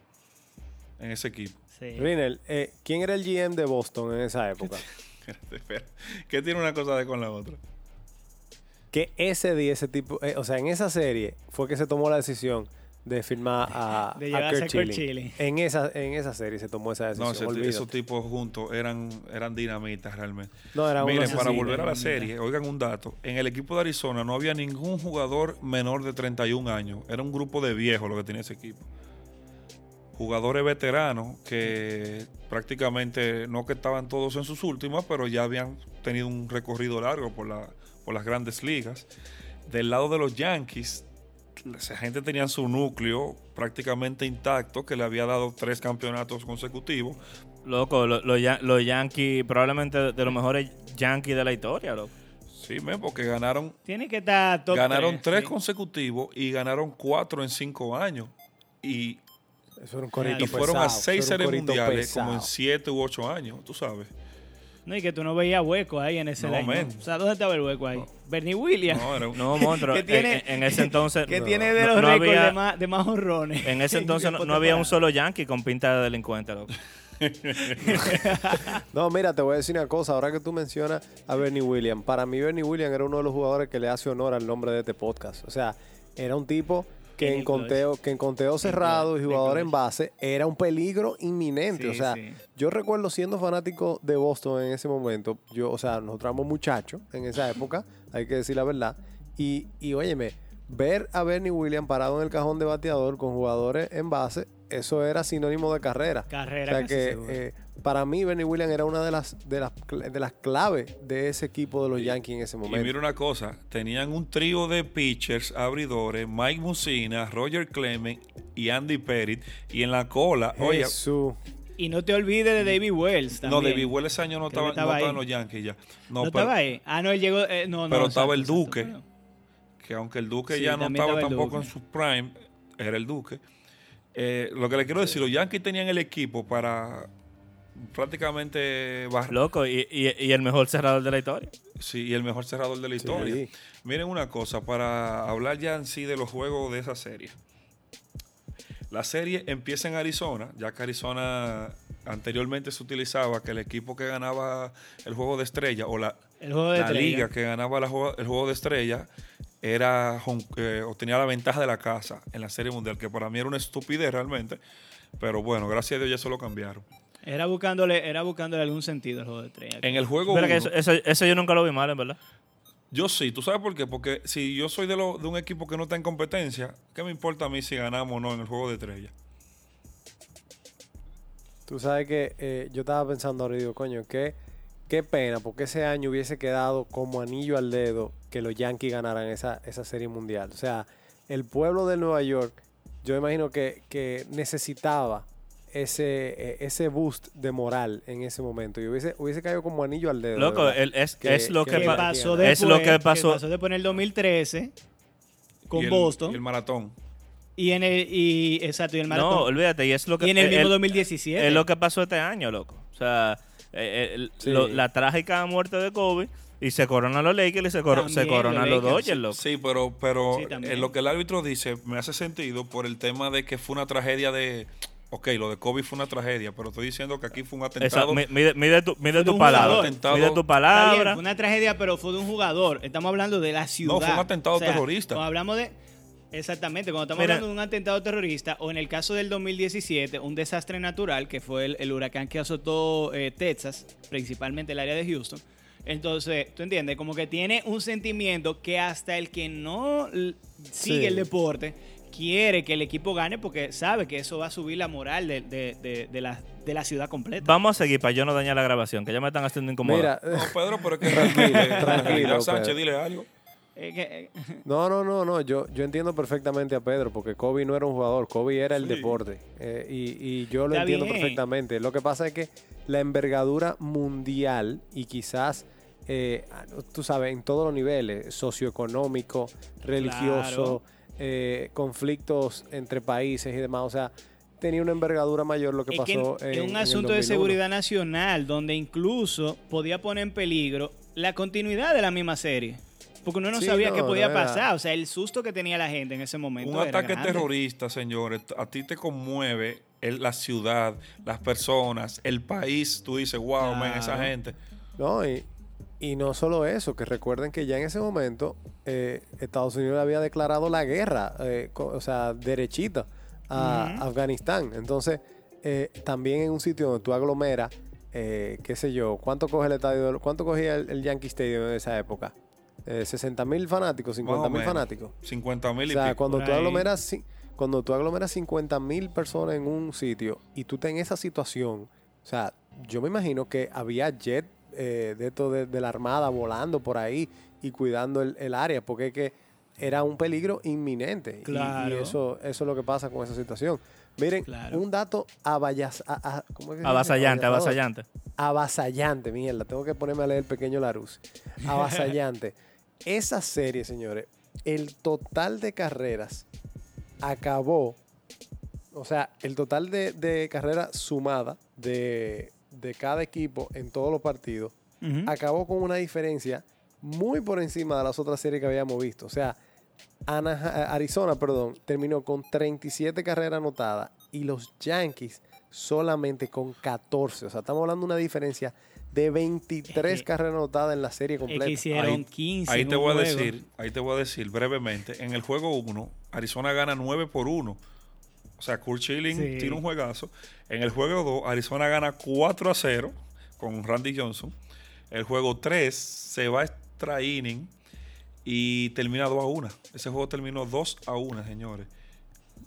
en ese equipo. Sí. Rinel, eh, ¿quién era el GM de Boston en esa época? ¿Qué tiene una cosa de con la otra? Que ese día, ese tipo, eh, o sea, en esa serie fue que se tomó la decisión de firmar a, De a Kurt. Schilling. En esa, en esa serie se tomó esa No, decisión. ese- olvídate. esos tipos juntos eran, eran dinamitas realmente. No, era Miren, para volver a la serie, oigan un dato. En el equipo de Arizona no había ningún jugador menor de 31 años. Era un grupo de viejos lo que tenía ese equipo. Jugadores veteranos que prácticamente no que estaban todos en sus últimas, pero ya habían tenido un recorrido largo por, la, por las grandes ligas. Del lado de los Yankees, esa gente tenía su núcleo prácticamente intacto que le había dado tres campeonatos consecutivos. Loco, lo- lo ya- los Yankees, probablemente de los mejores Yankees de la historia, loco. Sí, men, porque ganaron Tiene que estar top ganaron tres sí. consecutivos y ganaron cuatro en cinco años. Y, Eso era un corito y fueron a seis series mundiales como en siete u ocho años, tú sabes. No, y que tú no veías hueco ahí en ese No, line, men. ¿no? O sea, ¿dónde estaba el hueco ahí? Bernie Williams. No, No, monstruo. Que en, tiene- en- en ese entonces. que no, tiene de los no récords había- de, más, de más honrones. En ese entonces no, había un solo Yankee con pinta de delincuente, loco. No, mira, te voy a decir una cosa. Ahora que tú mencionas a Bernie Williams, para mí Bernie Williams era uno de los jugadores que le hace honor al nombre de este podcast. O sea, era un tipo que En conteo, que en conteo cerrado y jugador en base era un peligro inminente. Sí, o sea, sí. yo recuerdo siendo fanático de Boston en ese momento. Yo, o sea, nosotros éramos muchachos en esa época, hay que decir la verdad. Y, y óyeme, ver a Bernie Williams parado en el cajón de bateador con jugadores en base, eso era sinónimo de carrera. Carrera O sea casi que eh, para mí Bernie Williams era una de las, de las de las claves de ese equipo de los Yankees en ese y momento. mira una cosa, tenían un trío de pitchers, abridores, Mike Mussina, Roger Clement y Andy Pettit. Y en la cola, oye, Jesús. Y no te olvides de David Wells no, también. David Wells ese año no estaba, no estaba en los Yankees ya. ¿No, No, pero, estaba ahí? Ah, no, él llegó... eh, no, no, pero estaba el Duque. exacto. que aunque el Duque Sí, ya no estaba tampoco en su prime, era el Duque. Eh, lo que le quiero decir, los Yankees tenían el equipo para prácticamente bar- Loco, y, y- y el mejor cerrador de la historia. sí, y el mejor cerrador de la historia. Sí. Miren una cosa, para hablar ya en sí de los juegos de esa serie. La serie empieza en Arizona, ya que Arizona anteriormente se utilizaba que el equipo que ganaba el juego de estrella o la, El juego de la estrella. liga que ganaba la el juego de estrella era home- eh, obtenía la ventaja de la casa en la serie mundial, que para mí era una estupidez realmente. Pero bueno, gracias a Dios ya eso lo cambiaron. Era buscándole, era buscándole algún sentido al juego de estrella. En el juego Pero que uno- eso, eso, eso yo nunca lo vi mal, en verdad. Yo sí, ¿tú sabes por qué? Porque si yo soy de, lo- de un equipo que no está en competencia, ¿qué me importa a mí si ganamos o no en el juego de estrella? Tú sabes que eh, yo estaba pensando ahora y digo, coño, qué, qué pena, porque ese año hubiese quedado como anillo al dedo que los Yankees ganaran esa, esa serie mundial. O sea, el pueblo de Nueva York, yo imagino que, que necesitaba ese, eh, ese boost de moral en ese momento y hubiese, hubiese caído como anillo al dedo. de Loco, el- es, Que- es lo que que, ¿Qué pa- pasó es después? lo que pasó- después en el 2013 con Y el- Boston y el maratón. y en el y exacto y el No, maratón olvídate, y es lo que... y en el mismo el- 2017 Es lo que pasó este año, loco. O sea, eh, el- Sí. lo- la trágica muerte de Kobe y se coronan los Lakers y se, coro- se coronan los los. Dodgers, loco. Sí, pero, pero Sí, en lo que el árbitro dice me hace sentido por el tema de que fue una tragedia de... Ok, lo de Kobe fue una tragedia, pero estoy diciendo que aquí fue un atentado. mi- mide, mide tu, mide tu un palabra. Atentado. Mide tu Está bien, palabra. fue una tragedia, pero fue de un jugador. Estamos hablando de la ciudad. No, fue un atentado terrorista. Hablamos de. Exactamente, cuando estamos Mira. hablando de un atentado terrorista, o en el caso del 2017, un desastre natural, que fue el, el huracán que azotó eh, Texas, principalmente el área de Houston. Entonces, tú entiendes, como que tiene un sentimiento que hasta el que no sigue Sí. el deporte quiere que el equipo gane porque sabe que eso va a subir la moral de, de- de- de las, de la ciudad completa. Vamos a seguir para yo no dañar la grabación, que ya me están haciendo incómodo. Mira, No, Pedro, pero es que Tranquilo, tranquilo, Sánchez, Pedro. dile algo. Eh, eh, No, no, no, no. Yo, yo entiendo perfectamente a Pedro, porque Kobe no era un jugador, Kobe era el Sí. deporte. Eh, y, y yo lo Está entiendo bien. perfectamente. Lo que pasa es que la envergadura mundial y quizás, eh, tú sabes, en todos los niveles, socioeconómico, religioso, eh, conflictos entre países y demás, o sea, tenía una envergadura mayor lo que es que pasó en, en, en un en asunto de 2001. seguridad nacional, donde incluso podía poner en peligro la continuidad de la misma serie. Porque uno no Sí, sabía no, qué podía pasar. O sea, el susto que tenía la gente en ese momento. Un era ataque grande. terrorista, señores, a ti te conmueve el- la ciudad, las personas, el país. Tú dices, wow, man, esa gente. No, y, y no solo eso, que recuerden que ya en ese momento eh, Estados Unidos había declarado la guerra, eh, o sea, derechita a. Afganistán. Entonces, eh, también en un sitio donde tú aglomeras, eh, qué sé yo, ¿cuánto coge el estadio, cuánto cogía el, el Yankee Stadium en esa época? Eh, 60 mil fanáticos, 50 mil fanáticos. 50 mil O y sea, pico. cuando Por tú ahí. aglomeras, cuando tú aglomeras 50 mil personas en un sitio y tú estás en esa situación, o sea, yo me imagino que había jet eh, de, esto de, de la armada volando por ahí y cuidando el, el área, porque es que era un peligro inminente. Y- Y, Claro. eso, eso es lo que pasa con esa situación. Miren, Claro. un dato abayas, a- a- ¿cómo es que avasallante. Avasallante, mierda. Tengo que ponerme a leer el pequeño Larus. Avasallante. Esa serie, señores, el total de carreras acabó. O sea, el total de, de carreras sumada de, de cada equipo en todos los partidos acabó con una diferencia muy por encima de las otras series que habíamos visto. O sea, Arizona, perdón, terminó con 37 carreras anotadas y los Yankees solamente con 14. O sea, estamos hablando de una diferencia de 23 Es que- carreras anotadas en la serie Es completa. que hicieron Ahí- 15. Ahí te voy a juego. decir, ahí te voy a decir brevemente. En el juego 1, Arizona gana 9 por 1. O sea, Kurt Schilling Sí. tiene un juegazo. En el juego 2, Arizona gana 4 a 0 con Randy Johnson. El juego 3 se va a extra inning y termina 2 a 1. Ese juego terminó 2 a 1, señores.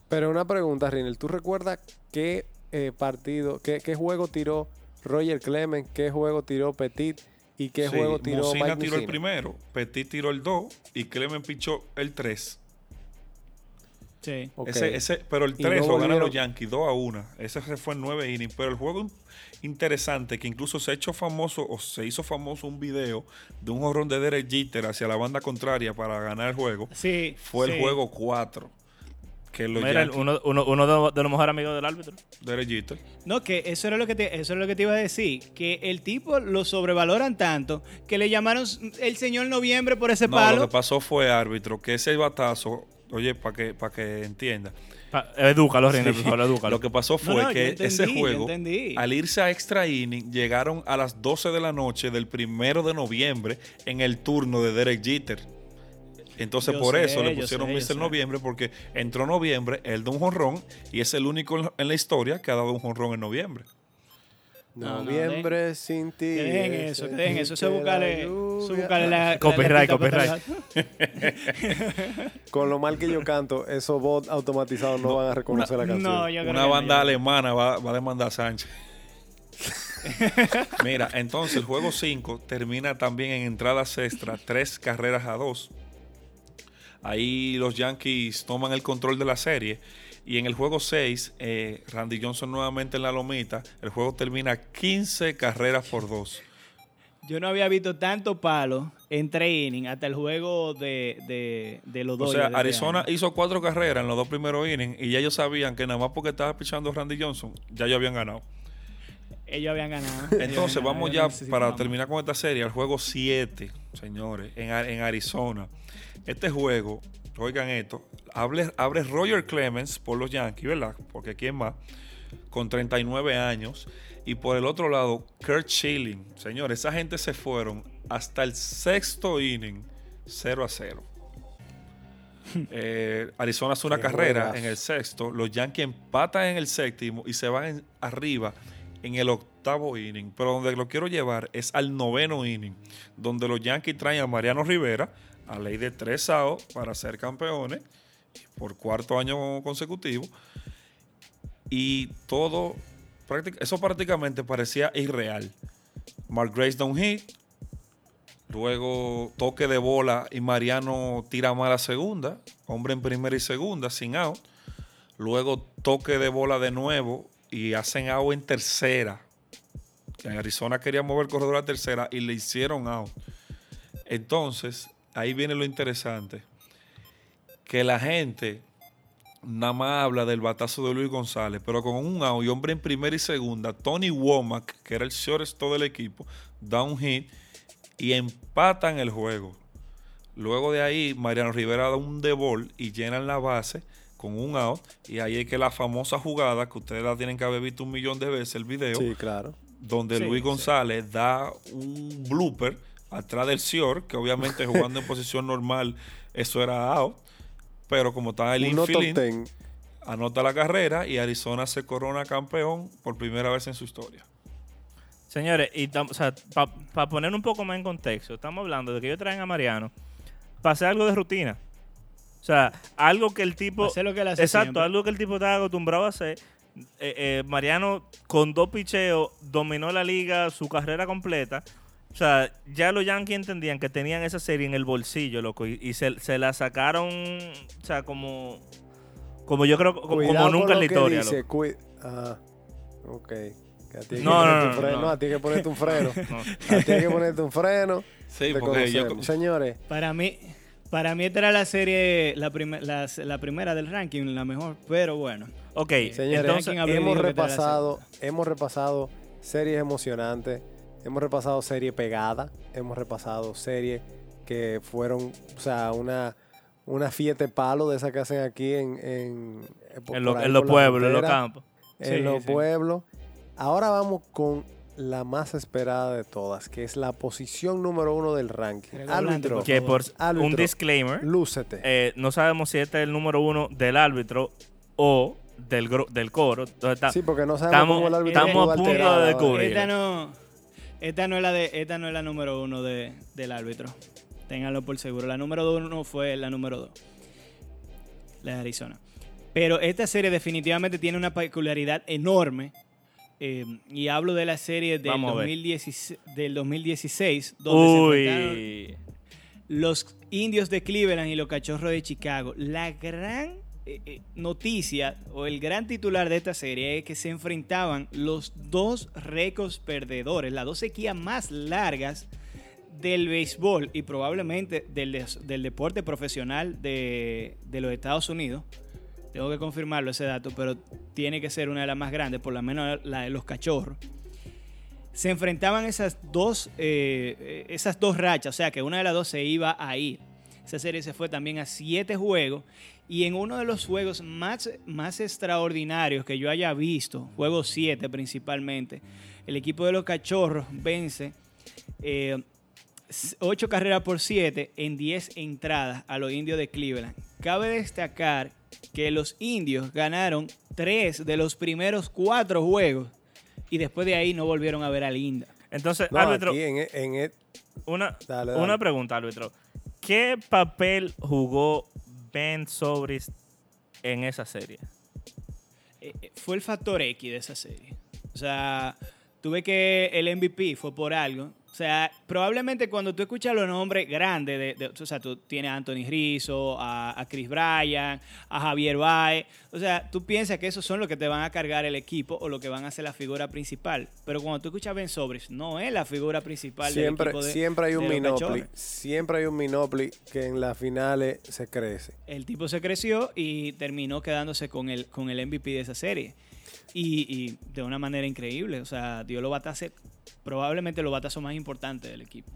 Pero una pregunta, Rinel. ¿Tú recuerdas qué eh, partido, qué, qué juego tiró Roger Clemens, qué juego tiró Petit y qué Sí, juego tiró Mussina Mike tiró el primero, Petit tiró el 2 y Clement pichó el 3. Sí. Ok. Ese, ese, pero el Y 3 no lo ganan los Yankees 2 a 1. Ese se fue en 9 innings. Pero el juego in- interesante, que incluso se ha hecho famoso o se hizo famoso un video de un jorrón de Derek Jeter hacia la banda contraria para ganar el juego, Sí. fue el sí. juego 4. Que los Mira, Yankees, uno, uno, uno de, de los mejores amigos del árbitro. Derek Jeter. No, que eso era lo que te, eso era lo que te iba a decir, que el tipo lo sobrevaloran tanto que le llamaron el señor noviembre por ese No, palo. lo que pasó fue árbitro, que ese batazo, oye, para que, para que entienda. Pa- Edúcalo, René, Sí. por favor, edúcalo. Lo que pasó fue No, no, yo que entendí, ese yo juego, entendí. al irse a extra inning, llegaron a las 12 de la noche del primero de noviembre en el turno de Derek Jeter. Entonces, Yo por sé, eso le pusieron sé, Mr. sé. Noviembre, porque entró noviembre, él da un jonrón y es el único en la- historia que ha dado un jonrón en noviembre. No, no, Noviembre sin ti. Que dejen es eso, que dejen eso. Eso buscarle, buscarle la, Copyright, copyright. Con lo mal que yo canto, esos bots automatizados no, van a reconocer la canción. No, yo creo Una que banda no. alemana va, va a demandar a Sánchez. Mira, entonces el juego 5 termina también en entradas extra, tres carreras a dos. Ahí los Yankees toman el control de la serie. Y en el juego 6, eh, Randy Johnson nuevamente en la lomita. El juego termina 15 carreras por dos. Yo no había visto tanto palo en training hasta el juego de, de, de los O dos. sea, Arizona hizo cuatro carreras en los dos primeros innings y ya ellos sabían que nada más porque estaba pichando Randy Johnson, ya ellos habían ganado. Ellos habían ganado. Entonces Ellos habían ganado, vamos ya para terminar con esta serie al juego 7, señores, en, en Arizona. Este juego, oigan esto, abre, abre Roger Clemens por los Yankees, ¿verdad? Porque quién más, con 39 años. Y por el otro lado, Kurt Schilling. Señores, esa gente se fueron hasta el sexto inning, 0 a 0. Eh, Arizona hace una Qué carrera en el sexto, los Yankees empatan en el séptimo y se van en- arriba en el octavo inning. Pero donde lo quiero llevar es al noveno inning, donde los Yankees traen a Mariano Rivera a ley de tres outs para ser campeones por cuarto año consecutivo. Y todo eso prácticamente parecía irreal. Mark Grace da hit, luego toque de bola y Mariano tira mal a segunda, hombre en primera y segunda, sin out. Luego toque de bola de nuevo y hacen out en tercera. En Arizona quería mover el corredor a tercera y le hicieron out. Entonces, ahí viene lo interesante. Que la gente nada más habla del batazo de Luis González, pero con un out y hombre en primera y segunda, Tony Womack, que era el shortstop del equipo, da un hit y empatan el juego. Luego de ahí, Mariano Rivera da un debol y llenan la base con un out. Y ahí es que la famosa jugada, que ustedes la tienen que haber visto un millón de veces el video, Sí, claro. donde Sí, Luis sí. González da un blooper atrás del Sior, que obviamente jugando en posición normal, eso era out. Pero como está el infield, anota la carrera y Arizona se corona campeón por primera vez en su historia. Señores, y para poner un poco más en contexto, estamos hablando de que ellos traen a Mariano para hacer algo de rutina. O sea, algo que el tipo. Hacer lo que él hace Exacto, siempre. algo que el tipo está acostumbrado a hacer. Eh, eh, Mariano, con dos picheos, dominó la liga, su carrera completa. O sea, ya los Yankees entendían que tenían esa serie en el bolsillo, loco. Y, y se, se la sacaron, o sea, como. Como yo creo, como, nunca en la historia. dice, loco. cui- Ah, ok. Que a ti hay que No, no, ponerte no, un freno. no. a ti hay que ponerte un freno. No. A ti hay que ponerte un freno. Sí, porque yo. Señores, Para mí, para mí esta era la serie, la, primer- la, la primera del ranking, la mejor, pero bueno. Ok, Señores, entonces. hemos repasado, hemos repasado series emocionantes, hemos repasado series pegadas, hemos repasado series que fueron, o sea, una, una fiesta de palo de esa que hacen aquí en, en, por En, lo- en los pueblos, en los campos. En Sí, los sí. pueblos. Ahora vamos con la más esperada de todas, que es la posición número uno del ranking. Árbitro, Que por Árbitro. un disclaimer, lúcete. eh, no sabemos si este es el número uno del árbitro o del, gro- del coro. Entonces, sí, porque no sabemos estamos- cómo el árbitro estamos a punto de descubrir. Esta no, es la de, esta no es la número uno de, del árbitro. Ténganlo por seguro. La número uno fue la número dos. La de Arizona. Pero esta serie definitivamente tiene una peculiaridad enorme. eh, y hablo de la serie del, Vamos a ver. 2016, del 2016, donde se Uy. los indios de Cleveland y los cachorros de Chicago. La gran noticia o el gran titular de esta serie es que se enfrentaban los dos récords perdedores, las dos sequías más largas del béisbol y probablemente del, del deporte profesional de, de los Estados Unidos. Tengo que confirmarlo ese dato, pero tiene que ser una de las más grandes, por lo menos la de los cachorros se enfrentaban esas dos, eh, eh, esas dos rachas, o sea que una de las dos se iba a ir. Esa serie se fue también a siete juegos y en uno de los juegos más, más extraordinarios que yo haya visto, juego 7 principalmente, el equipo de los cachorros vence eh, 8 carreras por 7 en 10 entradas a los indios de Cleveland. Cabe destacar que los indios ganaron 3 de los primeros 4 juegos y después de ahí no volvieron a ver a Linda. Entonces, No, árbitro, aquí en, en e- una, Dale, una pregunta, árbitro. ¿Qué papel jugó Ben Sobris en esa serie? eh, eh, fue el factor X de esa serie. O sea, tuve que el MVP fue por algo. O sea, probablemente cuando tú escuchas los nombres grandes, de, de- o sea, tú tienes a Anthony Rizzo, a, a Chris Bryan, a Javier Baez, o sea, tú piensas que esos son los que te van a cargar el equipo o lo que van a ser la figura principal. Pero cuando tú escuchas a Ben Sobris, no es la figura principal del siempre, equipo de siempre hay un. Cachorros. Siempre hay un Minopli que en las finales se crece. El tipo se creció y terminó quedándose con el, con el MVP de esa serie. Y, y de una manera increíble. O sea, dio los batazos, probablemente los batazos más importantes del equipo.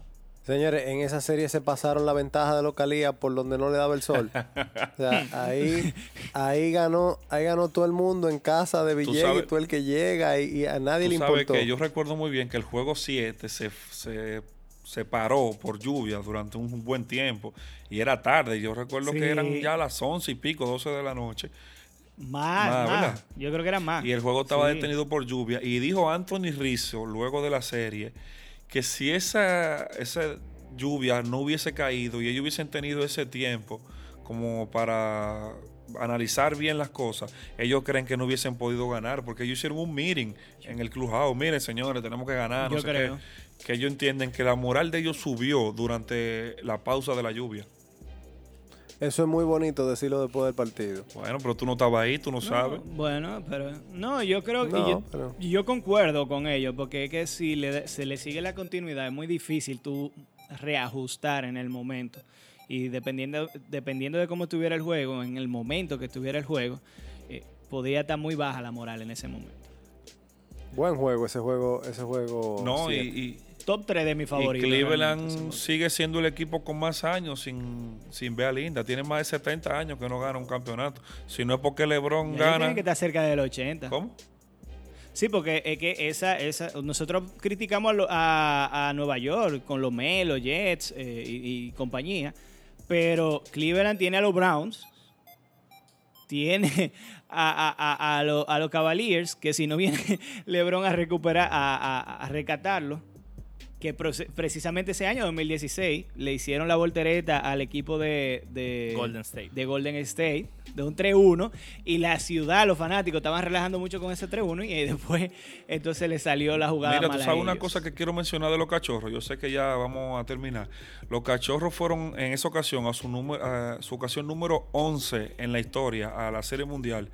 Señores, en esa serie se pasaron la ventaja de localía por donde no le daba el sol. O sea, ahí, ahí ganó, ahí ganó todo el mundo en casa de Villegas, sabes- y todo el que llega y, y a nadie Tú le sabes importó. que yo recuerdo muy bien que el juego 7 se, se, se paró por lluvia durante un buen tiempo y era tarde. Yo recuerdo Sí. que eran ya las 11 y pico, 12 de la noche. Más, Más. Yo creo que era más. Y el juego estaba Sí. detenido por lluvia. Y dijo Anthony Rizzo, luego de la serie, que si esa, esa lluvia no hubiese caído y ellos hubiesen tenido ese tiempo como para analizar bien las cosas, ellos creen que no hubiesen podido ganar, porque ellos hicieron un meeting en el clubhouse. Miren, señores, tenemos que ganar. No Yo sé qué. creo. Que ellos entienden que la moral de ellos subió durante la pausa de la lluvia. Eso es muy bonito decirlo después del partido. Bueno, pero tú no estabas ahí, tú no, sabes. No, bueno, pero no, yo creo que No, yo, pero- yo concuerdo con ellos, porque es que si le, se le sigue la continuidad es muy difícil tú reajustar en el momento. Y dependiendo, dependiendo de cómo estuviera el juego, en el momento que estuviera el juego, eh, podría estar muy baja la moral en ese momento. Buen juego ese juego, ese juego. No, y- Top 3 de mis favoritos. Cleveland seguro. sigue siendo el equipo con más años sin, sin ver a Linda. Tiene más de 70 años que no gana un campeonato. Si no es porque LeBron gana. tienen que estar cerca del 80. ¿Cómo? Sí, porque es que esa, esa, nosotros criticamos a, lo- a- a Nueva York con los Mets, los Jets eh, y, y compañía, pero Cleveland tiene a los Browns, tiene a, a- a- a lo- a los Cavaliers, que si no viene LeBron a recuperar, a, a- a rescatarlo, que precisamente ese año, 2016, le hicieron la voltereta al equipo de, de Golden State. de Golden State, de un 3-1, y la ciudad, los fanáticos, estaban relajando mucho con ese 3-1, y después entonces le salió la jugada Mira, tú mala a sabes una cosa que quiero mencionar de los cachorros. Yo sé que ya vamos a terminar. Los cachorros fueron en esa ocasión, a su, número, a su ocasión número 11 en la historia, a la Serie Mundial.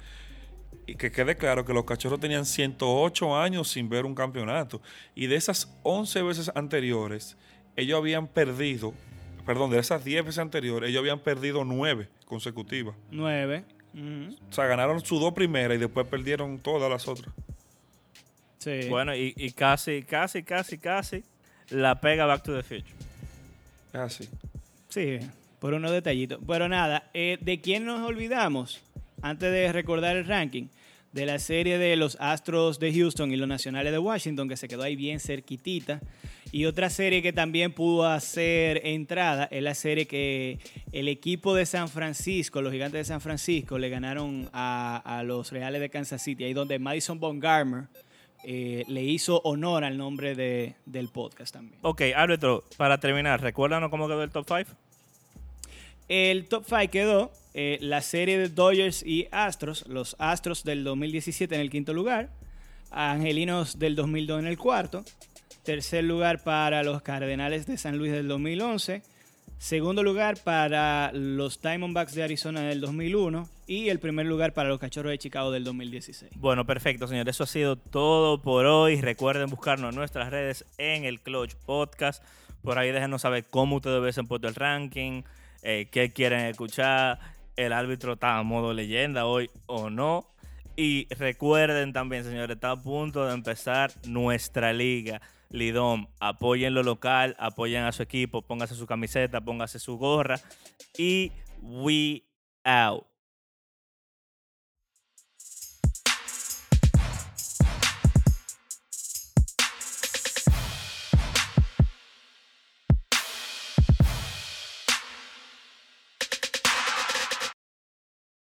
Y que quede claro que los cachorros tenían 108 años sin ver un campeonato. Y de esas 11 veces anteriores, ellos habían perdido, perdón, de esas 10 veces anteriores, ellos habían perdido 9 consecutivas. 9. Ujú. O sea, ganaron sus dos primeras y después perdieron todas las otras. Sí. Bueno, y, y casi, casi, casi, casi la pega Back to the Future. Así. Sí, por unos detallitos. Pero nada, eh, ¿de quién nos olvidamos? Antes de recordar el ranking, de la serie de los Astros de Houston y los Nacionales de Washington, que se quedó ahí bien cerquitita. Y otra serie que también pudo hacer entrada es la serie que el equipo de San Francisco, los gigantes de San Francisco, le ganaron a, los Reales de Kansas City, ahí donde Madison Bumgarner eh, le hizo honor al nombre de- del podcast también. Ok, árbitro, para terminar, recuérdanos cómo quedó el top 5. El top 5 quedó eh, la serie de Dodgers y Astros, los Astros del 2017 en el quinto lugar, Angelinos del 2002 en el cuarto, tercer lugar para los Cardenales de San Luis del 2011, segundo lugar para los Diamondbacks de Arizona del 2001 y el primer lugar para los Cachorros de Chicago del 2016. Bueno, perfecto, señor. Eso ha sido todo por hoy. Recuerden buscarnos en nuestras redes en el Clutch Podcast. Por ahí déjenos saber cómo ustedes ven el ranking, eh, qué quieren escuchar. El árbitro está a modo leyenda hoy o no. Y recuerden también, señores, está a punto de empezar nuestra liga. Lidom, apoyen lo local, apoyen a su equipo, póngase su camiseta, póngase su gorra. Y we out.